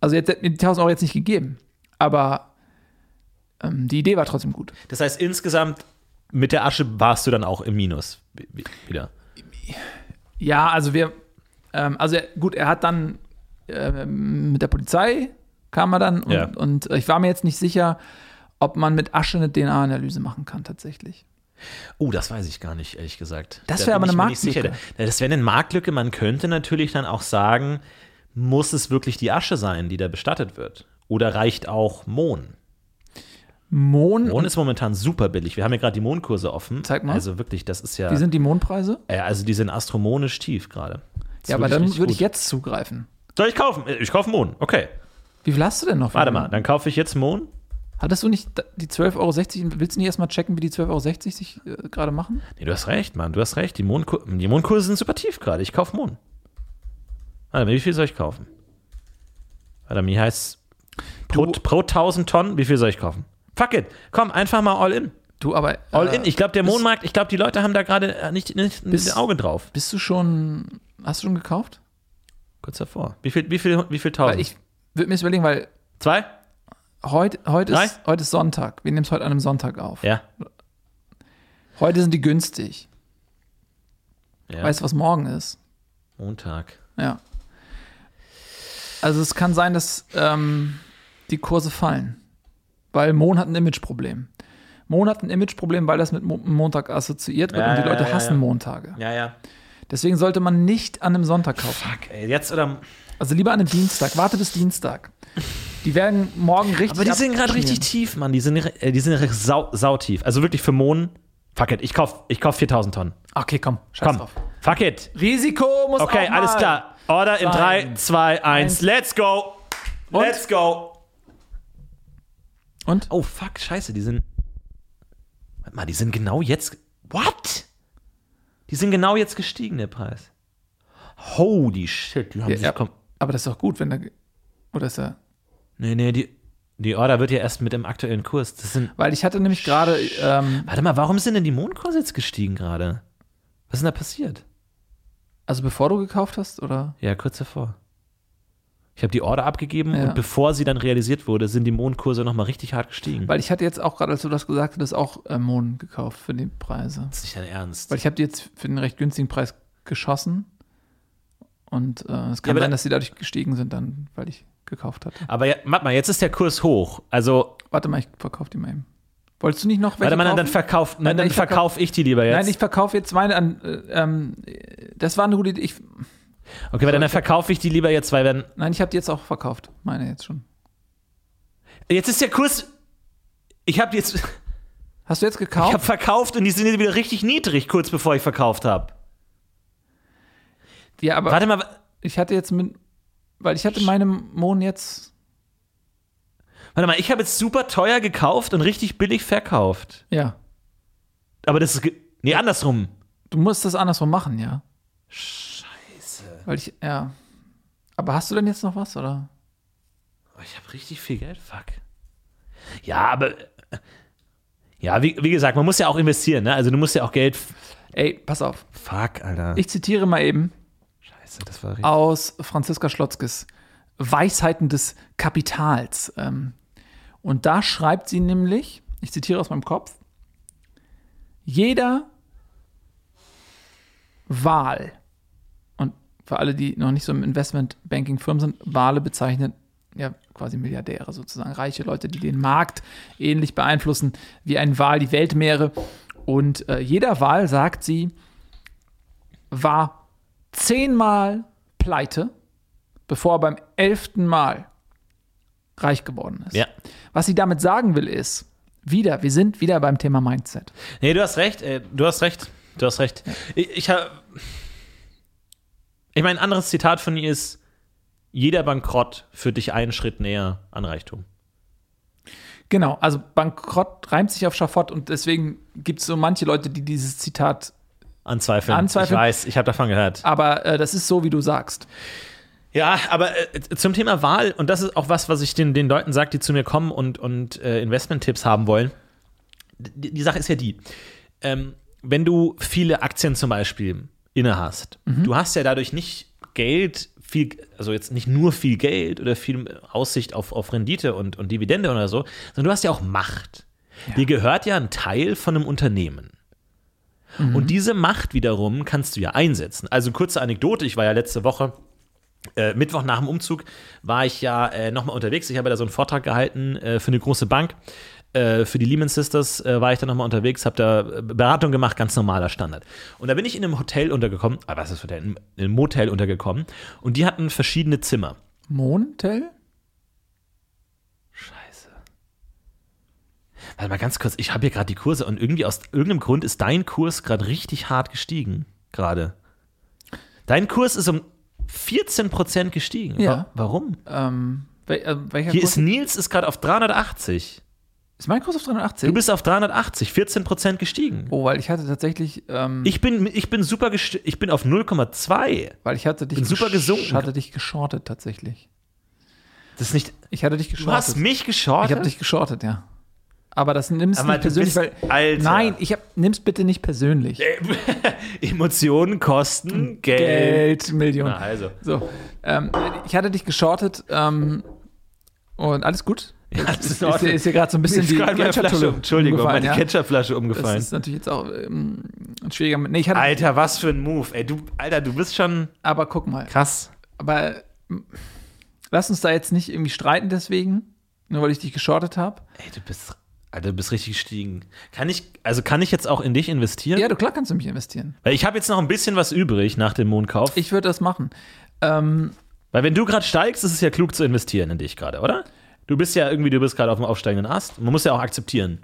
Speaker 4: also jetzt hat mir die 1000 Euro jetzt nicht gegeben, aber ähm, die Idee war trotzdem gut.
Speaker 3: Das heißt, insgesamt mit der Asche warst du dann auch im Minus wi- wi- wieder.
Speaker 4: Ja, also wir, ähm, also er, gut, er hat dann ähm, mit der Polizei kam er dann und,
Speaker 3: Ja.
Speaker 4: und ich war mir jetzt nicht sicher, ob man mit Asche eine DNA-Analyse machen kann tatsächlich.
Speaker 3: Oh, das weiß ich gar nicht, ehrlich gesagt.
Speaker 4: Das
Speaker 3: Da
Speaker 4: wäre
Speaker 3: bin
Speaker 4: aber eine. Marktlücke.
Speaker 3: Das wäre eine Marktlücke. Man könnte natürlich dann auch sagen, muss es wirklich die Asche sein, die da bestattet wird? Oder reicht auch Mohn?
Speaker 4: Mohn,
Speaker 3: Mohn ist momentan super billig. Wir haben ja gerade die Mohnkurse offen.
Speaker 4: Zeig mal.
Speaker 3: Also wirklich, das ist ja.
Speaker 4: wie sind die Mondpreise?
Speaker 3: ja, also die sind astronomisch tief gerade.
Speaker 4: Ja, aber dann würde ich jetzt zugreifen.
Speaker 3: Soll ich kaufen? Ich kaufe Mohn. Okay.
Speaker 4: Wie viel hast du denn noch?
Speaker 3: Warte mal, dann kaufe ich jetzt Mohn.
Speaker 4: Hattest du nicht die 12,60 Euro? Willst du nicht erstmal checken, wie die 12,60 Euro sich äh, gerade machen?
Speaker 3: Nee, du hast recht, Mann. Du hast recht. Die, Mondkur die Mondkurse sind super tief gerade. Ich kaufe Mohn. Warte mal, wie viel soll ich kaufen? Warte mal, hier heißt pro, pro 1000 Tonnen, wie viel soll ich kaufen? Fuck it. Komm, einfach mal all in.
Speaker 4: Du, aber.
Speaker 3: All
Speaker 4: äh,
Speaker 3: in. Ich glaube, der Mondmarkt, ich glaube, die Leute haben da gerade äh, nicht, nicht
Speaker 4: Bist-
Speaker 3: ein Auge drauf.
Speaker 4: Bist du schon. Hast du schon gekauft?
Speaker 3: Kurz davor. Wie viel, wie viel, wie viel
Speaker 4: Weil
Speaker 3: tausend?
Speaker 4: ich würde mir jetzt überlegen, weil
Speaker 3: Zwei?
Speaker 4: heute, heute,
Speaker 3: Drei?
Speaker 4: ist, heute ist Sonntag. Wir nehmen es heute an einem Sonntag auf.
Speaker 3: Ja.
Speaker 4: Heute sind die günstig.
Speaker 3: ja.
Speaker 4: Weißt du, was morgen ist?
Speaker 3: Montag.
Speaker 4: Ja. Also es kann sein, dass ähm, die Kurse fallen. Weil Mon hat ein Imageproblem. Mon hat ein Imageproblem, weil das mit Mo Montag assoziiert wird
Speaker 3: Ja,
Speaker 4: und die Leute
Speaker 3: ja,
Speaker 4: hassen
Speaker 3: ja.
Speaker 4: Montage.
Speaker 3: Ja, ja.
Speaker 4: Deswegen sollte man nicht an einem Sonntag kaufen.
Speaker 3: Fuck, ey. Jetzt oder.
Speaker 4: Also lieber an einem Dienstag. Warte bis Dienstag. Die werden morgen richtig.
Speaker 3: Aber die sind gerade richtig tief, Mann. Die sind, äh, die sind sau, sautief. Also wirklich für Mohn. Fuck it. Ich kauf, ich kauf 4000 Tonnen.
Speaker 4: Okay, komm. Scheiß
Speaker 3: Komm.
Speaker 4: drauf.
Speaker 3: Fuck it.
Speaker 4: Risiko muss
Speaker 3: Okay, alles klar. Order in
Speaker 4: sein.
Speaker 3: 3, 2, 1.
Speaker 4: Eins.
Speaker 3: Let's go.
Speaker 4: Und?
Speaker 3: Let's go.
Speaker 4: Und?
Speaker 3: Oh, fuck, scheiße, die sind. Warte mal, die sind genau jetzt. What? Die sind genau jetzt gestiegen, der Preis. Holy shit, die haben
Speaker 4: Ja,
Speaker 3: sich
Speaker 4: ja,
Speaker 3: kom
Speaker 4: aber das ist doch gut, wenn da. Oder ist er.
Speaker 3: Nee, nee, die, die Order wird ja erst mit dem aktuellen Kurs. Das sind.
Speaker 4: Weil ich hatte nämlich gerade. Ähm,
Speaker 3: Warte mal, warum sind denn die Mondkurse jetzt gestiegen gerade? Was ist denn da passiert?
Speaker 4: Also bevor du gekauft hast, oder?
Speaker 3: Ja, kurz davor. Ich habe die Order abgegeben
Speaker 4: Ja.
Speaker 3: und bevor sie dann realisiert wurde, sind die Mondkurse nochmal richtig hart gestiegen.
Speaker 4: Weil ich hatte jetzt auch gerade, als du das gesagt hattest, auch äh, Mohn gekauft für die Preise.
Speaker 3: das ist nicht dein Ernst.
Speaker 4: Weil ich habe die jetzt für einen recht günstigen Preis geschossen. Und äh, es kann
Speaker 3: aber
Speaker 4: sein,
Speaker 3: da-
Speaker 4: dass die dadurch gestiegen sind, dann, weil ich gekauft hatte.
Speaker 3: Aber ja, warte mal, jetzt ist der Kurs hoch. Also,
Speaker 4: Warte mal, ich verkaufe die mal eben. Wolltest du nicht noch welche
Speaker 3: warte mal, dann
Speaker 4: kaufen?
Speaker 3: verkauft, nein,
Speaker 4: Nein,
Speaker 3: dann
Speaker 4: ich verkau-
Speaker 3: verkaufe ich die lieber jetzt.
Speaker 4: Nein, ich verkaufe jetzt meine an. Äh, ähm, das war eine gute Idee. Ich,
Speaker 3: okay, weil dann verkaufe ich die lieber jetzt, weil wenn.
Speaker 4: nein, ich habe die jetzt auch verkauft. Meine jetzt schon.
Speaker 3: Jetzt ist der Kurs. Ich habe jetzt.
Speaker 4: Hast du jetzt
Speaker 3: Ich
Speaker 4: gekauft?
Speaker 3: habe verkauft und die sind jetzt wieder richtig niedrig, kurz bevor ich verkauft habe.
Speaker 4: ja, aber
Speaker 3: Warte mal,
Speaker 4: ich hatte jetzt mit. Weil ich hatte meine Mohn jetzt.
Speaker 3: Warte mal, ich habe jetzt super teuer gekauft und richtig billig verkauft.
Speaker 4: Ja.
Speaker 3: Aber das ist. Nee, andersrum.
Speaker 4: Du musst das andersrum machen, ja. Scheiße. Weil ich. Ja. Aber hast du denn jetzt noch was, oder?
Speaker 3: Oh, ich habe richtig viel Geld, fuck. Ja, aber. Ja, wie, wie gesagt, man muss ja auch investieren, ne? Also du musst ja auch Geld.
Speaker 4: Ey, pass auf.
Speaker 3: Fuck, Alter.
Speaker 4: Ich zitiere mal eben
Speaker 3: Scheiße, das war richtig.
Speaker 4: aus Franziska Schlotzkes Weisheiten des Kapitals. Ähm, Und da schreibt sie nämlich, ich zitiere aus meinem Kopf, jeder Wahl, und für alle, die noch nicht so im Investmentbanking-Firmen sind, Wale bezeichnet ja quasi Milliardäre sozusagen, reiche Leute, die den Markt ähnlich beeinflussen wie ein Wal die Weltmeere. Und äh, jeder Wal, sagt sie, war zehnmal pleite, bevor er beim elften Mal reich geworden ist.
Speaker 3: Ja.
Speaker 4: Was sie damit sagen will, ist, wieder, wir sind wieder beim Thema Mindset.
Speaker 3: Nee, du hast recht, äh, du hast recht, du hast recht. Ich, ich habe. Ich meine, ein anderes Zitat von ihr ist: Jeder Bankrott führt dich einen Schritt näher an Reichtum.
Speaker 4: Genau, also Bankrott reimt sich auf Schafott und deswegen gibt es so manche Leute, die dieses Zitat,
Speaker 3: Anzweifeln.
Speaker 4: Anzweifeln.
Speaker 3: Ich weiß, ich habe davon gehört.
Speaker 4: aber äh, das ist so, wie du sagst.
Speaker 3: Ja, aber äh, zum Thema Wahl, und das ist auch was, was ich den, den Leuten sage, die zu mir kommen und, und äh, Investment-Tipps haben wollen. Die, die Sache ist ja die, ähm, wenn du viele Aktien zum Beispiel inne hast, du hast ja dadurch nicht Geld, viel, also jetzt nicht nur viel Geld oder viel Aussicht auf, auf Rendite und, und Dividende oder so, sondern du hast ja auch Macht. Dir gehört ja ein Teil von einem Unternehmen. Und diese Macht wiederum kannst du ja einsetzen. Also kurze Anekdote, ich war ja letzte Woche äh, Mittwoch nach dem Umzug war ich ja äh, nochmal unterwegs. Ich habe da so einen Vortrag gehalten äh, für eine große Bank. Äh, für die Lehman Sisters äh, war ich da nochmal unterwegs, habe da äh, Beratung gemacht, ganz normaler Standard. Und da bin ich in einem Hotel untergekommen, ah, was ist Hotel? In einem Motel untergekommen. Und die hatten verschiedene Zimmer.
Speaker 4: Montel?
Speaker 3: Scheiße. Warte mal ganz kurz, ich habe hier gerade die Kurse und irgendwie aus irgendeinem Grund ist dein Kurs gerade richtig hart gestiegen. Gerade. Dein Kurs ist um 14% gestiegen.
Speaker 4: Ja.
Speaker 3: Wa- Warum?
Speaker 4: Ähm, wel, äh, welcher
Speaker 3: Hier
Speaker 4: Kurs?
Speaker 3: ist Nils ist gerade auf 380.
Speaker 4: ist mein Kurs auf 380?
Speaker 3: Du bist auf 380, 14% gestiegen.
Speaker 4: oh, weil ich hatte tatsächlich, ähm,
Speaker 3: Ich bin, ich bin super ich bin auf 0,2.
Speaker 4: weil ich hatte dich
Speaker 3: bin super gesunken.
Speaker 4: hatte dich geschortet tatsächlich.
Speaker 3: Das ist nicht.
Speaker 4: Ich hatte dich
Speaker 3: Du
Speaker 4: geschortet.
Speaker 3: hast mich geschortet.
Speaker 4: Ich habe dich geschortet, ja. Aber das nimmst du
Speaker 3: Aber
Speaker 4: nicht
Speaker 3: du
Speaker 4: persönlich,
Speaker 3: bist-
Speaker 4: weil. Nein, ich hab, nimm's bitte nicht persönlich. [LAUGHS]
Speaker 3: Emotionen kosten Geld.
Speaker 4: Geld, Millionen.
Speaker 3: Na, also.
Speaker 4: So, ähm, ich hatte dich geschortet ähm, und alles gut.
Speaker 3: Ja, das ist,
Speaker 4: Ist, ist, dir gerade so ein bisschen die
Speaker 3: gerade meine
Speaker 4: Ketchup-Tulle
Speaker 3: Flasche, Entschuldigung,
Speaker 4: umgefallen,
Speaker 3: meine
Speaker 4: ja?
Speaker 3: Ketchupflasche
Speaker 4: Das
Speaker 3: umgefallen.
Speaker 4: ist natürlich jetzt auch ähm, ein schwieriger. Nee, hatte,
Speaker 3: Alter, was für ein Move. Ey, du, Alter, du bist schon
Speaker 4: aber guck mal.
Speaker 3: krass.
Speaker 4: Aber ähm, lass uns da jetzt nicht irgendwie streiten deswegen, nur weil ich dich geschortet habe.
Speaker 3: Ey, du bist, Alter, du bist richtig gestiegen. Kann ich, also kann ich jetzt auch in dich investieren?
Speaker 4: Ja, du klar kannst du mich investieren.
Speaker 3: Weil ich habe jetzt noch ein bisschen was übrig nach dem Mondkauf.
Speaker 4: Ich würde das machen. Ähm,
Speaker 3: Weil wenn du gerade steigst, ist es ja klug zu investieren in dich gerade, oder? Du bist ja irgendwie, du bist gerade auf dem aufsteigenden Ast. Man muss ja auch akzeptieren.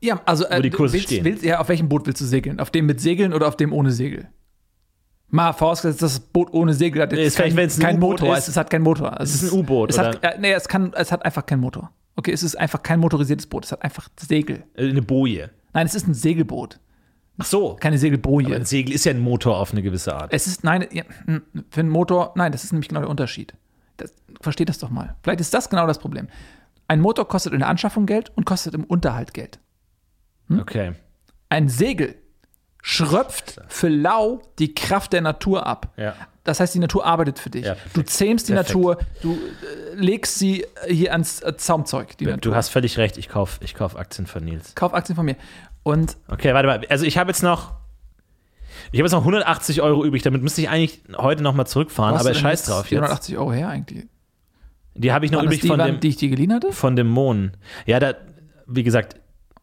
Speaker 4: ja, also äh,
Speaker 3: Wo die Kurse
Speaker 4: willst,
Speaker 3: stehen.
Speaker 4: Willst, ja, auf welchem Boot willst du segeln? Auf dem mit Segeln oder auf dem ohne Segel? Mal vorausgesetzt, das Boot ohne Segel hat
Speaker 3: Nee,
Speaker 4: jetzt
Speaker 3: ist vielleicht,
Speaker 4: kein, kein Motor.
Speaker 3: ist-
Speaker 4: Es, es hat kein Motor. Also
Speaker 3: Es ist ein U-Boot,
Speaker 4: Es hat, äh, nee, es, kann, es hat einfach keinen Motor. Okay, es ist einfach kein motorisiertes Boot. Es hat einfach Segel.
Speaker 3: Äh, Eine Boje.
Speaker 4: Nein, es ist ein Segelboot.
Speaker 3: Ach so.
Speaker 4: keine Segelboje.
Speaker 3: Aber ein Segel ist ja ein Motor auf eine gewisse Art.
Speaker 4: Es ist, nein, ja, hm, für einen Motor, nein, das ist nämlich genau der Unterschied. Das, versteht das doch mal. Vielleicht ist das genau das Problem. Ein Motor kostet in der Anschaffung Geld und kostet im Unterhalt Geld.
Speaker 3: Okay.
Speaker 4: Ein Segel schröpft für lau die Kraft der Natur ab.
Speaker 3: Ja.
Speaker 4: Das heißt, die Natur arbeitet für dich.
Speaker 3: Ja,
Speaker 4: du zähmst die
Speaker 3: Perfekt.
Speaker 4: Natur, du äh, legst sie äh, hier ans äh, Zaumzeug.
Speaker 3: Du
Speaker 4: Natur.
Speaker 3: hast völlig recht, ich kaufe ich kauf Aktien von Nils.
Speaker 4: Kauf Aktien von mir. Und
Speaker 3: Okay, warte mal. Also ich habe jetzt noch. Ich habe jetzt noch 180 Euro übrig, damit müsste ich eigentlich heute nochmal zurückfahren, aber scheiß
Speaker 4: jetzt
Speaker 3: drauf jetzt.
Speaker 4: 480 Euro her eigentlich.
Speaker 3: Die habe ich noch übrig
Speaker 4: die,
Speaker 3: von
Speaker 4: waren,
Speaker 3: dem,
Speaker 4: die ich dir geliehen hatte?
Speaker 3: von dem Mohn. Ja, da, wie gesagt,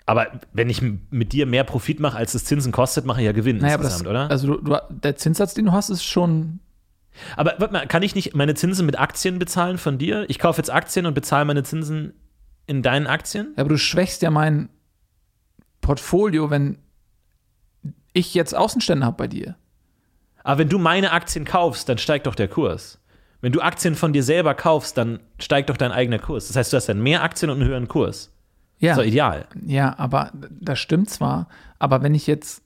Speaker 3: aber wenn ich mit dir mehr Profit mache, als das Zinsen kostet, mache ich ja Gewinn
Speaker 4: Naja, aber das,
Speaker 3: insgesamt, oder?
Speaker 4: also du, du, der Zinssatz, den du hast, ist schon.
Speaker 3: Aber warte mal, kann ich nicht meine Zinsen mit Aktien bezahlen von dir? Ich kaufe jetzt Aktien und bezahle meine Zinsen in deinen Aktien?
Speaker 4: Aber du schwächst ja mein Portfolio, wenn ich jetzt Außenstände habe bei dir.
Speaker 3: Aber wenn du meine Aktien kaufst, dann steigt doch der Kurs. Wenn du Aktien von dir selber kaufst, dann steigt doch dein eigener Kurs. Das heißt, du hast dann mehr Aktien und einen höheren Kurs.
Speaker 4: Ja,
Speaker 3: So ideal.
Speaker 4: ja, aber das stimmt zwar, aber wenn ich jetzt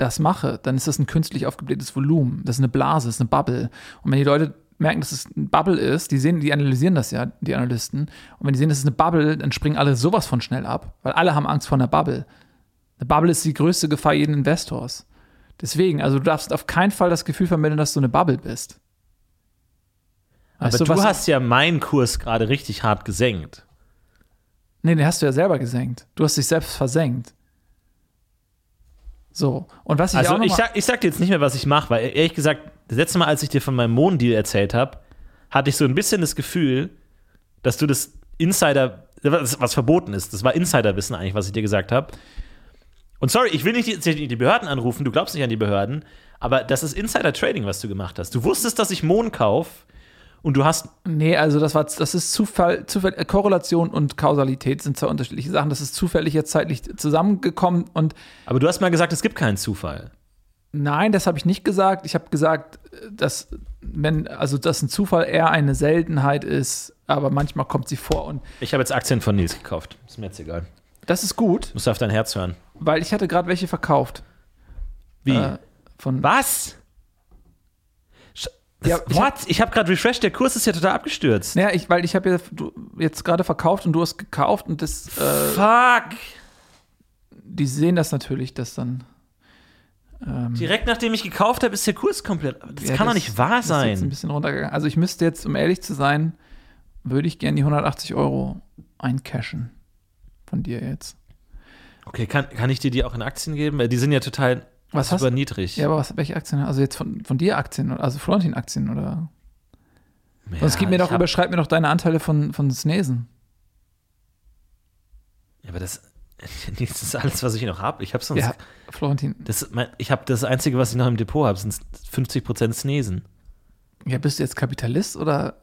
Speaker 4: das mache, dann ist das ein künstlich aufgeblähtes Volumen. Das ist eine Blase, das ist eine Bubble. Und wenn die Leute merken, dass es ein Bubble ist, die sehen, die analysieren das ja, die Analysten. Und wenn die sehen, das ist eine Bubble, dann springen alle sowas von schnell ab, weil alle haben Angst vor einer Bubble. Eine Bubble ist die größte Gefahr jeden Investors. Deswegen, also du darfst auf keinen Fall das Gefühl vermitteln, dass du eine Bubble bist.
Speaker 3: Aber
Speaker 4: Weißt
Speaker 3: du
Speaker 4: was-
Speaker 3: hast ja meinen Kurs gerade richtig hart gesenkt.
Speaker 4: Nee, den hast du ja selber gesenkt. Du hast dich selbst versenkt. So. Und was ich
Speaker 3: Also
Speaker 4: auch noch
Speaker 3: ich sag, ich sag dir jetzt nicht mehr, was ich mache, weil ehrlich gesagt, das letzte Mal, als ich dir von meinem Monddeal erzählt habe, hatte ich so ein bisschen das Gefühl, dass du das Insider, was, was verboten ist, das war Insiderwissen eigentlich, was ich dir gesagt habe. Und sorry, ich will nicht die, die Behörden anrufen, du glaubst nicht an die Behörden, aber das ist Insider-Trading, was du gemacht hast. Du wusstest, dass ich Mond kaufe und du hast
Speaker 4: Nee, also das war das ist Zufall, Zufall äh, Korrelation und Kausalität sind zwei unterschiedliche Sachen. Das ist zufällig jetzt zeitlich zusammengekommen und
Speaker 3: Aber du hast mal gesagt, es gibt keinen Zufall.
Speaker 4: nein, das habe ich nicht gesagt. Ich habe gesagt, dass wenn also dass ein Zufall eher eine Seltenheit ist, aber manchmal kommt sie vor und
Speaker 3: Ich habe jetzt Aktien von Nils gekauft. Ist mir jetzt egal.
Speaker 4: das ist gut,
Speaker 3: Musst du auf dein Herz hören.
Speaker 4: weil ich hatte gerade welche verkauft.
Speaker 3: Wie?
Speaker 4: Äh, von
Speaker 3: Was?
Speaker 4: Ja, ich hab-
Speaker 3: what? Ich habe gerade refreshed, der Kurs ist ja total abgestürzt.
Speaker 4: Ja, ich, weil ich habe ja jetzt gerade verkauft und du hast gekauft und das, äh,
Speaker 3: Fuck!
Speaker 4: die sehen das natürlich, dass dann. Ähm,
Speaker 3: Direkt nachdem ich gekauft habe, ist der Kurs komplett. Das
Speaker 4: ja,
Speaker 3: kann doch
Speaker 4: das-
Speaker 3: nicht wahr
Speaker 4: das ist jetzt ein
Speaker 3: sein.
Speaker 4: bisschen runtergegangen. Also ich müsste jetzt, um ehrlich zu sein, würde ich gerne die 180 Euro eincashen von dir jetzt.
Speaker 3: Okay, kann, kann ich dir die auch in Aktien geben? Weil die sind ja total
Speaker 4: Was hast
Speaker 3: super niedrig.
Speaker 4: Ja, aber was, welche Aktien? Also jetzt von, von dir Aktien, also Florentin-Aktien oder?
Speaker 3: Ja,
Speaker 4: Sonst gib mir doch, überschreib mir doch deine Anteile von, von Snesen.
Speaker 3: Ja, aber das, [LAUGHS] das ist alles, was ich noch habe. Ich habe sonst.
Speaker 4: Ja, Florentin.
Speaker 3: Das, ist mein, ich habe das Einzige, was ich noch im Depot habe, sind 50% Snesen.
Speaker 4: Ja, bist du jetzt Kapitalist oder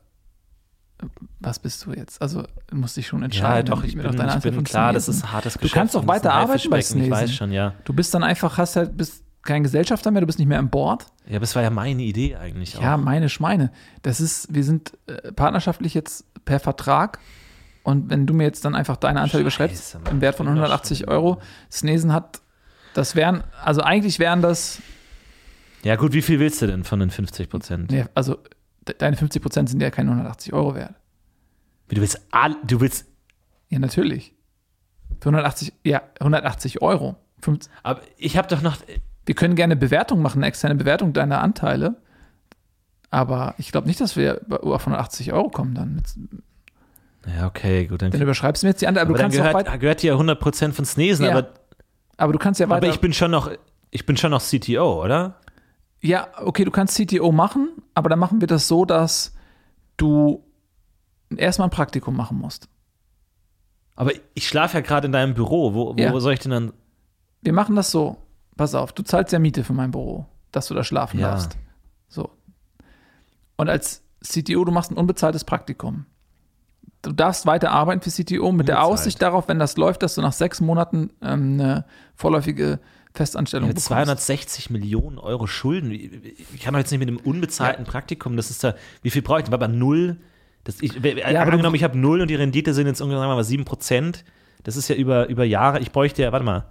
Speaker 4: was bist du jetzt? Also musst dich schon entscheiden.
Speaker 3: Ja, doch, ich
Speaker 4: mir
Speaker 3: bin,
Speaker 4: doch deine
Speaker 3: ich bin klar, das
Speaker 4: Snesen.
Speaker 3: ist ein hartes
Speaker 4: Du
Speaker 3: Geschäft.
Speaker 4: kannst doch
Speaker 3: das
Speaker 4: weiter arbeiten bei
Speaker 3: Haifischbecken, Ich weiß
Speaker 4: Snesen.
Speaker 3: schon, ja.
Speaker 4: Du bist dann einfach, hast halt, bist kein Gesellschafter mehr, du bist nicht mehr an Bord.
Speaker 3: Ja, aber es war ja meine Idee eigentlich auch.
Speaker 4: Ja, meine Schweine. Das ist, wir sind äh, partnerschaftlich jetzt per Vertrag. Und wenn du mir jetzt dann einfach deine Anteile überschreibst,
Speaker 3: Mann.
Speaker 4: im Wert von
Speaker 3: Ich bin doch
Speaker 4: 180
Speaker 3: schon-
Speaker 4: Euro, Snesen hat, das wären, also eigentlich wären das,
Speaker 3: Ja, gut, wie viel willst du denn von den 50%?
Speaker 4: nee, also de- deine 50 Prozent sind ja keine 180 Euro wert.
Speaker 3: Du willst all, du willst,
Speaker 4: Ja, natürlich. Für 180, ja, 180 Euro. Fünf-
Speaker 3: aber ich habe doch noch,
Speaker 4: Wir können gerne Bewertung machen, eine externe Bewertung deiner Anteile. Aber ich glaube nicht, dass wir auf 180 Euro kommen dann.
Speaker 3: Ja, okay, gut, dann,
Speaker 4: dann überschreibst du mir jetzt die Anteile, aber,
Speaker 3: aber
Speaker 4: du
Speaker 3: dann
Speaker 4: kannst
Speaker 3: gehört,
Speaker 4: weiter,
Speaker 3: gehört dir ja 100% von Snesen,
Speaker 4: Ja,
Speaker 3: aber,
Speaker 4: aber du kannst ja weiter.
Speaker 3: aber ich bin schon noch, ich bin schon noch CTO, oder?
Speaker 4: Ja, okay, du kannst CTO machen, aber dann machen wir das so, dass du erstmal ein Praktikum machen musst.
Speaker 3: Aber ich schlafe ja gerade in deinem Büro, wo, wo
Speaker 4: Ja.
Speaker 3: soll ich denn dann,
Speaker 4: Wir machen das so. Pass auf, du zahlst ja Miete für mein Büro, dass du da schlafen
Speaker 3: Ja.
Speaker 4: darfst. So. Und als CTO, du machst ein unbezahltes Praktikum. Du darfst weiter arbeiten für CTO mit der
Speaker 3: Unbezahlt.
Speaker 4: Aussicht darauf, wenn das läuft, dass du nach sechs Monaten ähm, eine vorläufige Festanstellung
Speaker 3: mit
Speaker 4: bekommst.
Speaker 3: 260 Millionen Euro Schulden, ich kann doch jetzt nicht mit einem unbezahlten Praktikum, das ist da, wie viel brauche ich denn? War bei null, das, ich, ja,
Speaker 4: aber
Speaker 3: angenommen, ich habe null und die Rendite sind jetzt ungefähr sagen wir mal 7 Prozent, das ist ja über, über Jahre, ich bräuchte ja, warte mal,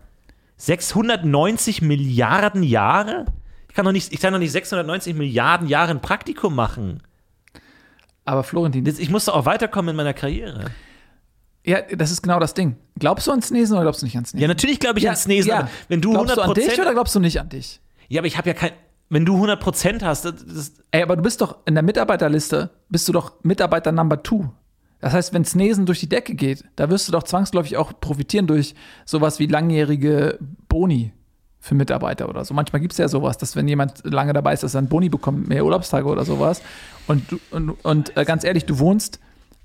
Speaker 3: 690 Milliarden Jahre? Ich kann doch nicht, ich kann doch nicht 690 Milliarden Jahre ein Praktikum machen.
Speaker 4: Aber Florentin,
Speaker 3: Ich muss doch auch weiterkommen in meiner Karriere.
Speaker 4: Ja, das ist genau das Ding. Glaubst du ans Nesen oder glaubst du nicht ans Nesen?
Speaker 3: Ja, natürlich glaube ich ans Nesen, aber wenn du
Speaker 4: glaubst
Speaker 3: 100
Speaker 4: du an dich oder glaubst du nicht an dich?
Speaker 3: Ja, aber ich habe ja kein. Wenn du 100% hast, das, das,
Speaker 4: Ey, aber du bist doch in der Mitarbeiterliste, bist du doch Mitarbeiter Number Two. Das heißt, wenn Snesen durch die Decke geht, da wirst du doch zwangsläufig auch profitieren durch sowas wie langjährige Boni für Mitarbeiter oder so. Manchmal gibt es ja sowas, dass wenn jemand lange dabei ist, dass er einen Boni bekommt, mehr Urlaubstage oder sowas. Und, und, und äh, ganz ehrlich, du wohnst,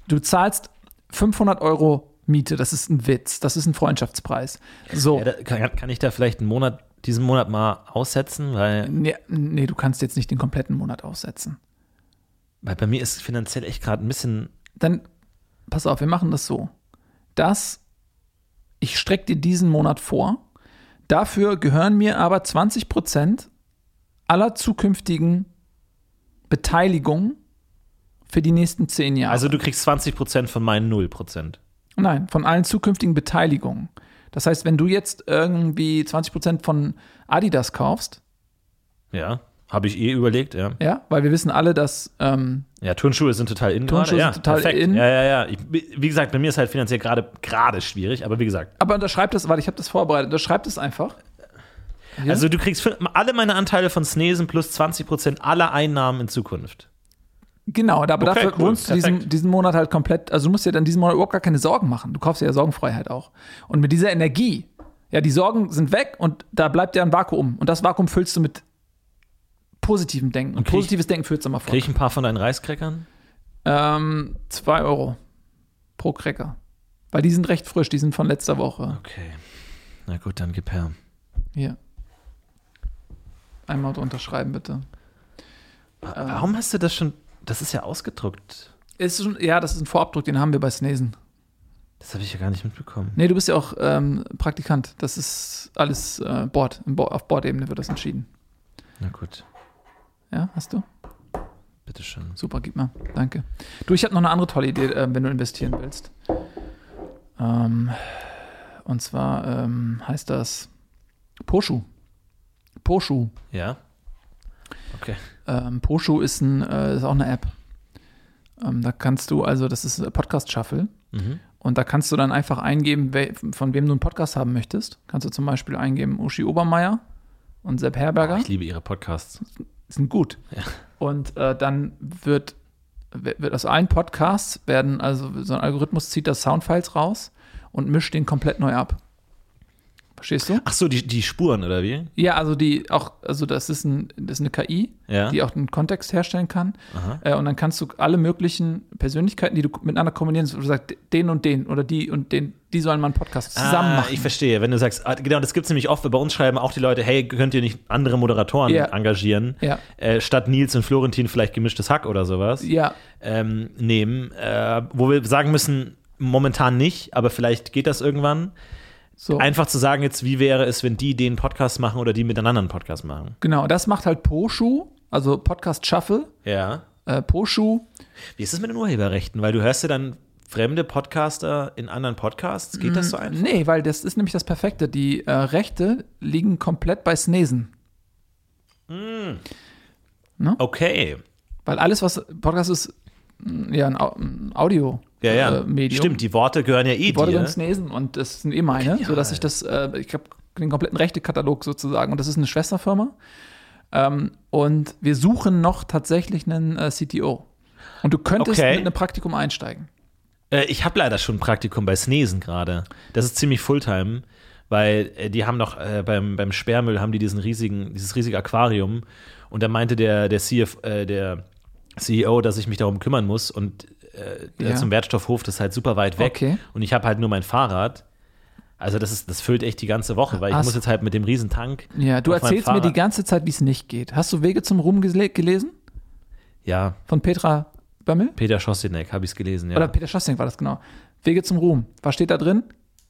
Speaker 4: du zahlst 500 Euro Miete, das ist ein Witz, das ist ein Freundschaftspreis. So.
Speaker 3: ja, da, kann, kann ich da vielleicht einen Monat, diesen Monat mal aussetzen? Weil,
Speaker 4: Nee, nee, du kannst jetzt nicht den kompletten Monat aussetzen.
Speaker 3: weil bei mir ist finanziell echt gerade ein bisschen.
Speaker 4: Dann, pass auf, wir machen das so. Das, ich strecke dir diesen Monat vor. Dafür gehören mir aber 20 Prozent aller zukünftigen Beteiligungen für die nächsten zehn Jahre.
Speaker 3: Also du kriegst 20% von meinen 0%
Speaker 4: Nein, von allen zukünftigen Beteiligungen. Das heißt, wenn du jetzt irgendwie 20 Prozent von Adidas kaufst,
Speaker 3: Ja, habe ich eh überlegt, ja.
Speaker 4: ja, weil wir wissen alle, dass ähm,
Speaker 3: Ja, Turnschuhe sind total in
Speaker 4: Turnschuhe
Speaker 3: gerade. Ja,
Speaker 4: sind total
Speaker 3: perfekt.
Speaker 4: in.
Speaker 3: Ja, ja, ja. Ich, wie gesagt, bei mir ist halt finanziell gerade gerade schwierig, aber wie gesagt.
Speaker 4: aber unterschreib das, weil ich habe das vorbereitet, unterschreib das einfach. Ja?
Speaker 3: Also du kriegst alle meine Anteile von Snesen plus 20% aller Einnahmen in Zukunft.
Speaker 4: Genau, aber
Speaker 3: Okay,
Speaker 4: dafür
Speaker 3: cool,
Speaker 4: wohnst du diesen, diesen Monat halt komplett, also du musst dir dann diesen Monat überhaupt gar keine Sorgen machen. Du kaufst dir ja Sorgenfreiheit auch. Und mit dieser Energie, ja, die Sorgen sind weg und da bleibt ja ein Vakuum. Und das Vakuum füllst du mit positivem Denken. Und
Speaker 3: krieg
Speaker 4: positives Denken führt zum Erfolg.
Speaker 3: Krieg ich ein paar von deinen Reiskräckern?
Speaker 4: Ähm, zwei Euro pro Cracker. Weil die sind recht frisch, die sind von letzter Woche.
Speaker 3: Okay. Na gut, dann gib her.
Speaker 4: Hier. Einmal unterschreiben, bitte.
Speaker 3: Warum hast du das schon? Das ist ja ausgedruckt.
Speaker 4: Ist schon, ja, das ist ein Vorabdruck, den haben wir bei Snesen.
Speaker 3: Das habe ich ja gar nicht mitbekommen.
Speaker 4: Nee, du bist ja auch ähm, Praktikant. Das ist alles äh, Bord. Im Bo auf Bordebene wird das entschieden.
Speaker 3: Na gut,
Speaker 4: Ja, hast du?
Speaker 3: bitteschön.
Speaker 4: Super, gib mal. Danke. Du, ich habe noch eine andere tolle Idee, äh, wenn du investieren willst. Ähm, und zwar ähm, heißt das Poshu. Poshu.
Speaker 3: Ja? Okay.
Speaker 4: Ähm, Poshu ist, ein, äh, ist auch eine App. Ähm, da kannst du, also das ist Podcast Shuffle.
Speaker 3: Mhm.
Speaker 4: Und da kannst du dann einfach eingeben, we von wem du einen Podcast haben möchtest. Kannst du zum Beispiel eingeben Uschi Obermeier und Sepp Herberger.
Speaker 3: Ich liebe ihre Podcasts.
Speaker 4: sind gut.
Speaker 3: Ja.
Speaker 4: Und äh, dann wird, wird aus allen Podcasts werden, also so ein Algorithmus zieht das Soundfiles raus und mischt den komplett neu ab. Verstehst du?
Speaker 3: Ach so, die, die Spuren, oder wie?
Speaker 4: Ja, also die auch, also das ist, ein, das ist eine KI,
Speaker 3: Ja.
Speaker 4: die auch einen Kontext herstellen kann. Äh, und dann kannst du alle möglichen Persönlichkeiten, die du miteinander kombinieren, wo du sagst, den und den oder die und den, die sollen mal einen Podcast zusammen
Speaker 3: ah,
Speaker 4: machen.
Speaker 3: Ich verstehe, wenn du sagst, ah, genau, das gibt es nämlich oft, bei uns schreiben auch die Leute, hey, könnt ihr nicht andere Moderatoren
Speaker 4: Ja.
Speaker 3: engagieren,
Speaker 4: Ja.
Speaker 3: äh, statt Nils und Florentin vielleicht gemischtes Hack oder sowas
Speaker 4: ja,
Speaker 3: ähm, nehmen, äh, wo wir sagen müssen, momentan nicht, aber vielleicht geht das irgendwann.
Speaker 4: So.
Speaker 3: Einfach zu sagen jetzt, wie wäre es, wenn die den Podcast machen oder die miteinander einen Podcast machen.
Speaker 4: genau, das macht halt Poshu, also Podcast Shuffle.
Speaker 3: Ja.
Speaker 4: Äh, Poshu
Speaker 3: Wie ist es mit den Urheberrechten? Weil du hörst ja dann fremde Podcaster in anderen Podcasts. Geht das so einfach?
Speaker 4: Nee, weil das ist nämlich das Perfekte. Die äh, Rechte liegen komplett bei Snesen.
Speaker 3: Okay.
Speaker 4: Weil alles, was Podcast ist, ja, ein, Au- ein Audio.
Speaker 3: Ja, ja.
Speaker 4: Äh, Medium.
Speaker 3: Stimmt, die Worte gehören ja eh
Speaker 4: Die Worte
Speaker 3: dir.
Speaker 4: Snesen und das sind eh meine,
Speaker 3: Genial.
Speaker 4: sodass ich das, äh, ich habe den kompletten Rechtekatalog sozusagen und das ist eine Schwesterfirma. Ähm, und wir suchen noch tatsächlich einen äh, CTO. Und du könntest
Speaker 3: Okay.
Speaker 4: mit einem Praktikum einsteigen.
Speaker 3: Äh, ich habe leider schon ein Praktikum bei Snesen gerade. Das ist ziemlich Fulltime, weil äh, die haben noch äh, beim, beim Sperrmüll haben die diesen riesigen, dieses riesige Aquarium und da meinte der, der, CF, äh, der CEO, dass ich mich darum kümmern muss und äh,
Speaker 4: Ja.
Speaker 3: zum Wertstoffhof, das ist halt super weit weg
Speaker 4: Okay.
Speaker 3: und ich habe halt nur mein Fahrrad. Also das ist, das füllt echt die ganze Woche, weil ich
Speaker 4: Hast-
Speaker 3: muss jetzt halt mit dem Riesentank.
Speaker 4: Ja, du erzählst mir die ganze Zeit, wie es nicht geht. Hast du Wege zum Ruhm gelesen?
Speaker 3: Ja,
Speaker 4: Von Petra Bömmel?
Speaker 3: Peter Schossinek habe ich es gelesen, ja.
Speaker 4: Oder Peter Schossing war das genau. Wege zum Ruhm. Was steht da drin?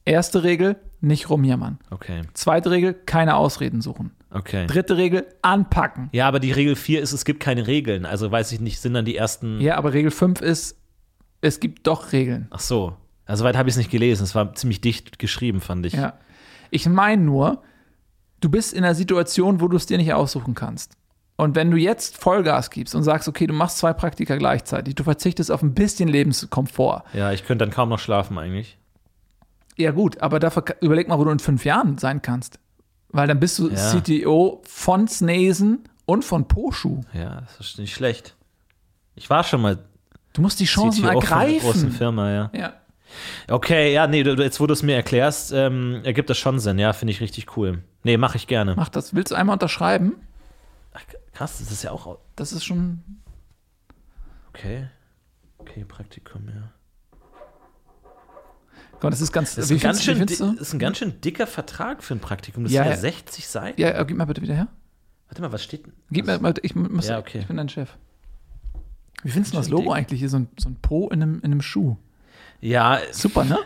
Speaker 4: Erste Regel, nicht rumjammern.
Speaker 3: okay,
Speaker 4: Zweite Regel, keine Ausreden suchen.
Speaker 3: Okay.
Speaker 4: Dritte Regel, anpacken.
Speaker 3: Ja, aber die Regel 4 ist, es gibt keine Regeln. Also weiß ich nicht, sind dann die ersten.
Speaker 4: Ja, aber Regel 5 ist, es gibt doch Regeln.
Speaker 3: Ach so. Also weit habe ich es nicht gelesen. Es war ziemlich dicht geschrieben, fand ich.
Speaker 4: Ja. Ich meine nur, du bist in einer Situation, wo du es dir nicht aussuchen kannst. Und wenn du jetzt Vollgas gibst und sagst, okay, du machst zwei Praktika gleichzeitig, du verzichtest auf ein bisschen Lebenskomfort.
Speaker 3: Ja, ich könnte dann kaum noch schlafen eigentlich.
Speaker 4: Ja, gut, aber dafür überleg mal, wo du in fünf Jahren sein kannst. Weil dann bist du
Speaker 3: Ja.
Speaker 4: CTO von Snesen und von Poshu.
Speaker 3: Ja, das ist nicht schlecht. Ich war schon mal
Speaker 4: Du musst die Chancen
Speaker 3: CTO von einer großen
Speaker 4: ergreifen.
Speaker 3: Firma, ja.
Speaker 4: Ja.
Speaker 3: Okay, ja, nee, jetzt wo du es mir erklärst, ähm, ergibt das schon Sinn. Ja, finde ich richtig cool. Nee, mache ich gerne.
Speaker 4: Mach das. Willst du einmal unterschreiben?
Speaker 3: Ach, krass, das ist ja auch.
Speaker 4: Das ist schon.
Speaker 3: Okay. Okay, Praktikum, ja.
Speaker 4: Das ist ganz.
Speaker 3: Das ist, ein ganz, schön, das ist ein ganz schön dicker Vertrag für ein Praktikum. Das
Speaker 4: Ja,
Speaker 3: sind ja
Speaker 4: ja.
Speaker 3: 60 Seiten.
Speaker 4: Ja, äh, gib mal bitte wieder her.
Speaker 3: Warte mal, was steht denn?
Speaker 4: Gib mir mal, ich muss,
Speaker 3: Ja, okay.
Speaker 4: ich bin dein Chef. Wie findest du das Logo
Speaker 3: dick.
Speaker 4: eigentlich? Hier so ein, so ein Po in einem, in einem Schuh.
Speaker 3: Ja,
Speaker 4: Super, ne?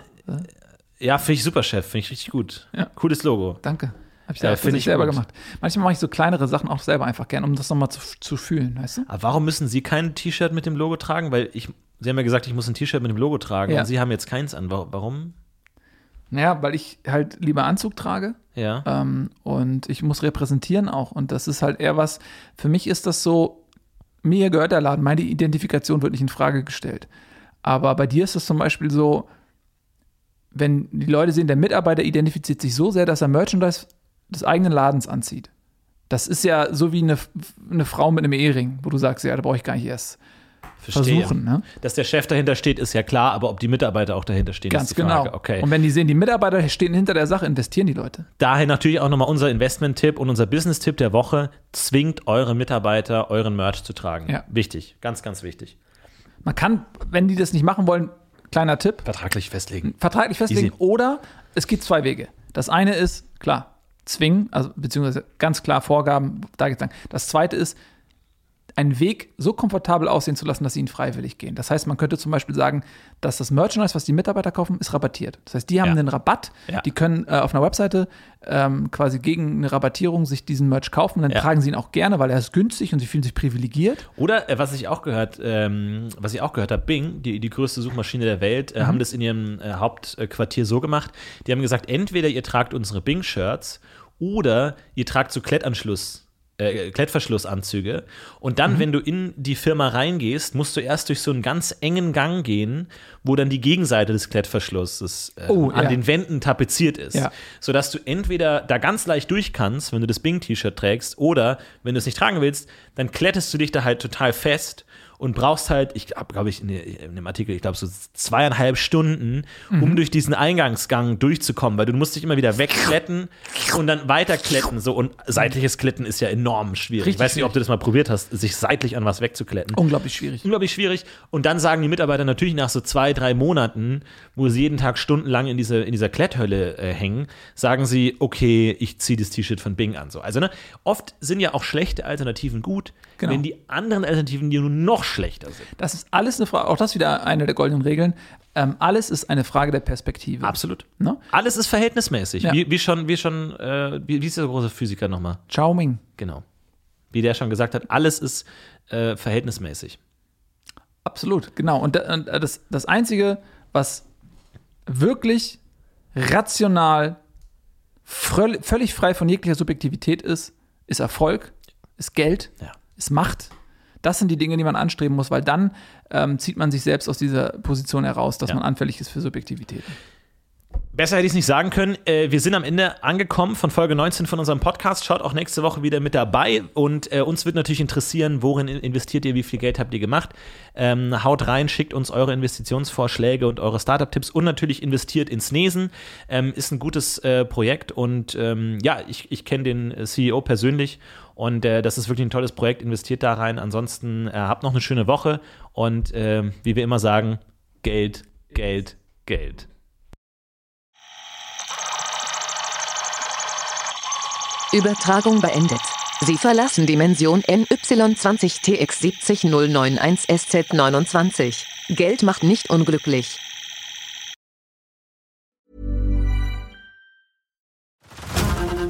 Speaker 3: ja finde ich super, Chef. Finde ich richtig gut.
Speaker 4: Ja.
Speaker 3: Cooles Logo.
Speaker 4: Danke. Hab ich
Speaker 3: Ja,
Speaker 4: ich
Speaker 3: ich
Speaker 4: selber
Speaker 3: gut.
Speaker 4: gemacht. Manchmal mache ich so kleinere Sachen auch selber einfach gern, um das nochmal zu, zu fühlen, weißt du?
Speaker 3: Aber warum müssen Sie kein T-Shirt mit dem Logo tragen? Weil ich, Sie haben ja gesagt, ich muss ein T-Shirt mit dem Logo tragen
Speaker 4: Ja.
Speaker 3: und Sie haben jetzt keins an. Wa- Warum?
Speaker 4: Naja, weil ich halt lieber Anzug trage
Speaker 3: Ja.
Speaker 4: ähm, und ich muss repräsentieren auch. Und das ist halt eher was, für mich ist das so, mir gehört der Laden, meine Identifikation wird nicht in Frage gestellt. Aber bei dir ist es zum Beispiel so, wenn die Leute sehen, der Mitarbeiter identifiziert sich so sehr, dass er Merchandise des eigenen Ladens anzieht. Das ist ja so wie eine, eine Frau mit einem Ehering, wo du sagst, ja, da brauche ich gar nicht erst
Speaker 3: Verstehe.
Speaker 4: versuchen. Ne?
Speaker 3: Dass der Chef dahinter steht, ist ja klar, aber ob die Mitarbeiter auch dahinter stehen,
Speaker 4: Ganz
Speaker 3: ist die
Speaker 4: genau.
Speaker 3: Frage. Okay.
Speaker 4: Und wenn die sehen, die Mitarbeiter stehen hinter der Sache, investieren die Leute.
Speaker 3: Daher natürlich auch nochmal unser Investment-Tipp und unser Business-Tipp der Woche. Zwingt eure Mitarbeiter, euren Merch zu tragen.
Speaker 4: Ja.
Speaker 3: Wichtig. Ganz, ganz wichtig.
Speaker 4: Man kann, wenn die das nicht machen wollen, kleiner Tipp,
Speaker 3: Vertraglich festlegen.
Speaker 4: vertraglich festlegen
Speaker 3: Easy.
Speaker 4: oder es gibt zwei Wege. Das eine ist, klar, zwingen, also beziehungsweise ganz klar Vorgaben, da geht's lang. Das zweite ist, einen Weg so komfortabel aussehen zu lassen, dass sie ihn freiwillig gehen. Das heißt, man könnte zum Beispiel sagen, dass das Merchandise, was die Mitarbeiter kaufen, ist rabattiert. Das heißt, die haben
Speaker 3: Ja.
Speaker 4: einen Rabatt,
Speaker 3: Ja.
Speaker 4: die können äh, auf einer Webseite ähm, quasi gegen eine Rabattierung sich diesen Merch kaufen, dann
Speaker 3: Ja.
Speaker 4: tragen sie ihn auch gerne, weil er ist günstig und sie fühlen sich privilegiert.
Speaker 3: Oder äh, was ich auch gehört, ähm, was ich auch gehört habe, Bing, die, die größte Suchmaschine der Welt,
Speaker 4: Mhm.
Speaker 3: äh, haben das in ihrem äh, Hauptquartier so gemacht. Die haben gesagt, entweder ihr tragt unsere Bing-Shirts oder ihr tragt so Klettanschluss. Äh, Klettverschlussanzüge. Und
Speaker 4: Mhm.
Speaker 3: dann, wenn du in die Firma reingehst, musst du erst durch so einen ganz engen Gang gehen, wo dann die Gegenseite des Klettverschlusses äh,
Speaker 4: Oh,
Speaker 3: an
Speaker 4: ja.
Speaker 3: den Wänden tapeziert ist.
Speaker 4: Ja.
Speaker 3: Sodass du entweder da ganz leicht durch kannst, wenn du das Bing-T-Shirt trägst, oder wenn du es nicht tragen willst, dann klettest du dich da halt total fest und brauchst halt, ich habe, glaube ich, in, dem Artikel, ich glaube, so zweieinhalb Stunden,
Speaker 4: Mhm.
Speaker 3: um durch diesen Eingangsgang durchzukommen, weil du musst dich immer wieder wegkletten und dann weiterkletten. So, und seitliches Kletten ist ja enorm schwierig.
Speaker 4: Richtig
Speaker 3: ich weiß nicht, ob du das mal probiert hast, sich seitlich an was wegzukletten
Speaker 4: Unglaublich schwierig.
Speaker 3: unglaublich schwierig. Und dann sagen die Mitarbeiter natürlich nach so zwei, drei Monaten, wo sie jeden Tag stundenlang in, diese, in dieser Kletthölle äh, hängen, sagen sie, okay, ich ziehe das T-Shirt von Bing an. So. Also ne, oft sind ja auch schlechte Alternativen gut,
Speaker 4: Genau.
Speaker 3: wenn die anderen Alternativen die nur noch schlechter sind.
Speaker 4: Das ist alles eine Frage, auch das wieder eine der goldenen Regeln. Ähm, alles ist eine Frage der Perspektive.
Speaker 3: Absolut.
Speaker 4: Ne?
Speaker 3: Alles ist verhältnismäßig.
Speaker 4: Ja.
Speaker 3: Wie, wie schon, wie schon, äh, wie, wie ist der große Physiker nochmal?
Speaker 4: Chao Ming.
Speaker 3: Genau. Wie der schon gesagt hat, alles ist äh, verhältnismäßig.
Speaker 4: Absolut, genau. Und da- und das, das Einzige, was wirklich rational, völ- völlig frei von jeglicher Subjektivität ist, ist Erfolg, ist Geld,
Speaker 3: Ja.
Speaker 4: Ist Macht. Das sind die Dinge, die man anstreben muss, weil dann ähm, zieht man sich selbst aus dieser Position heraus, dass
Speaker 3: Ja.
Speaker 4: man anfällig ist für Subjektivität.
Speaker 3: Besser hätte ich es nicht sagen können. Äh, wir sind am Ende angekommen von Folge 19 von unserem Podcast. Schaut auch nächste Woche wieder mit dabei. Und äh, uns wird natürlich interessieren, worin investiert ihr, wie viel Geld habt ihr gemacht. Ähm, haut rein, schickt uns eure Investitionsvorschläge und eure Startup-Tipps und natürlich investiert ins Nesen. Ähm, ist ein gutes äh, Projekt und ähm, ja, ich, ich kenne den äh, CEO persönlich und äh, das ist wirklich ein tolles Projekt. Investiert da rein. Ansonsten äh, habt noch eine schöne Woche und äh, wie wir immer sagen, Geld, Geld, Geld.
Speaker 2: Übertragung beendet. Sie verlassen Dimension NY20TX70091SZ29. Geld macht nicht unglücklich.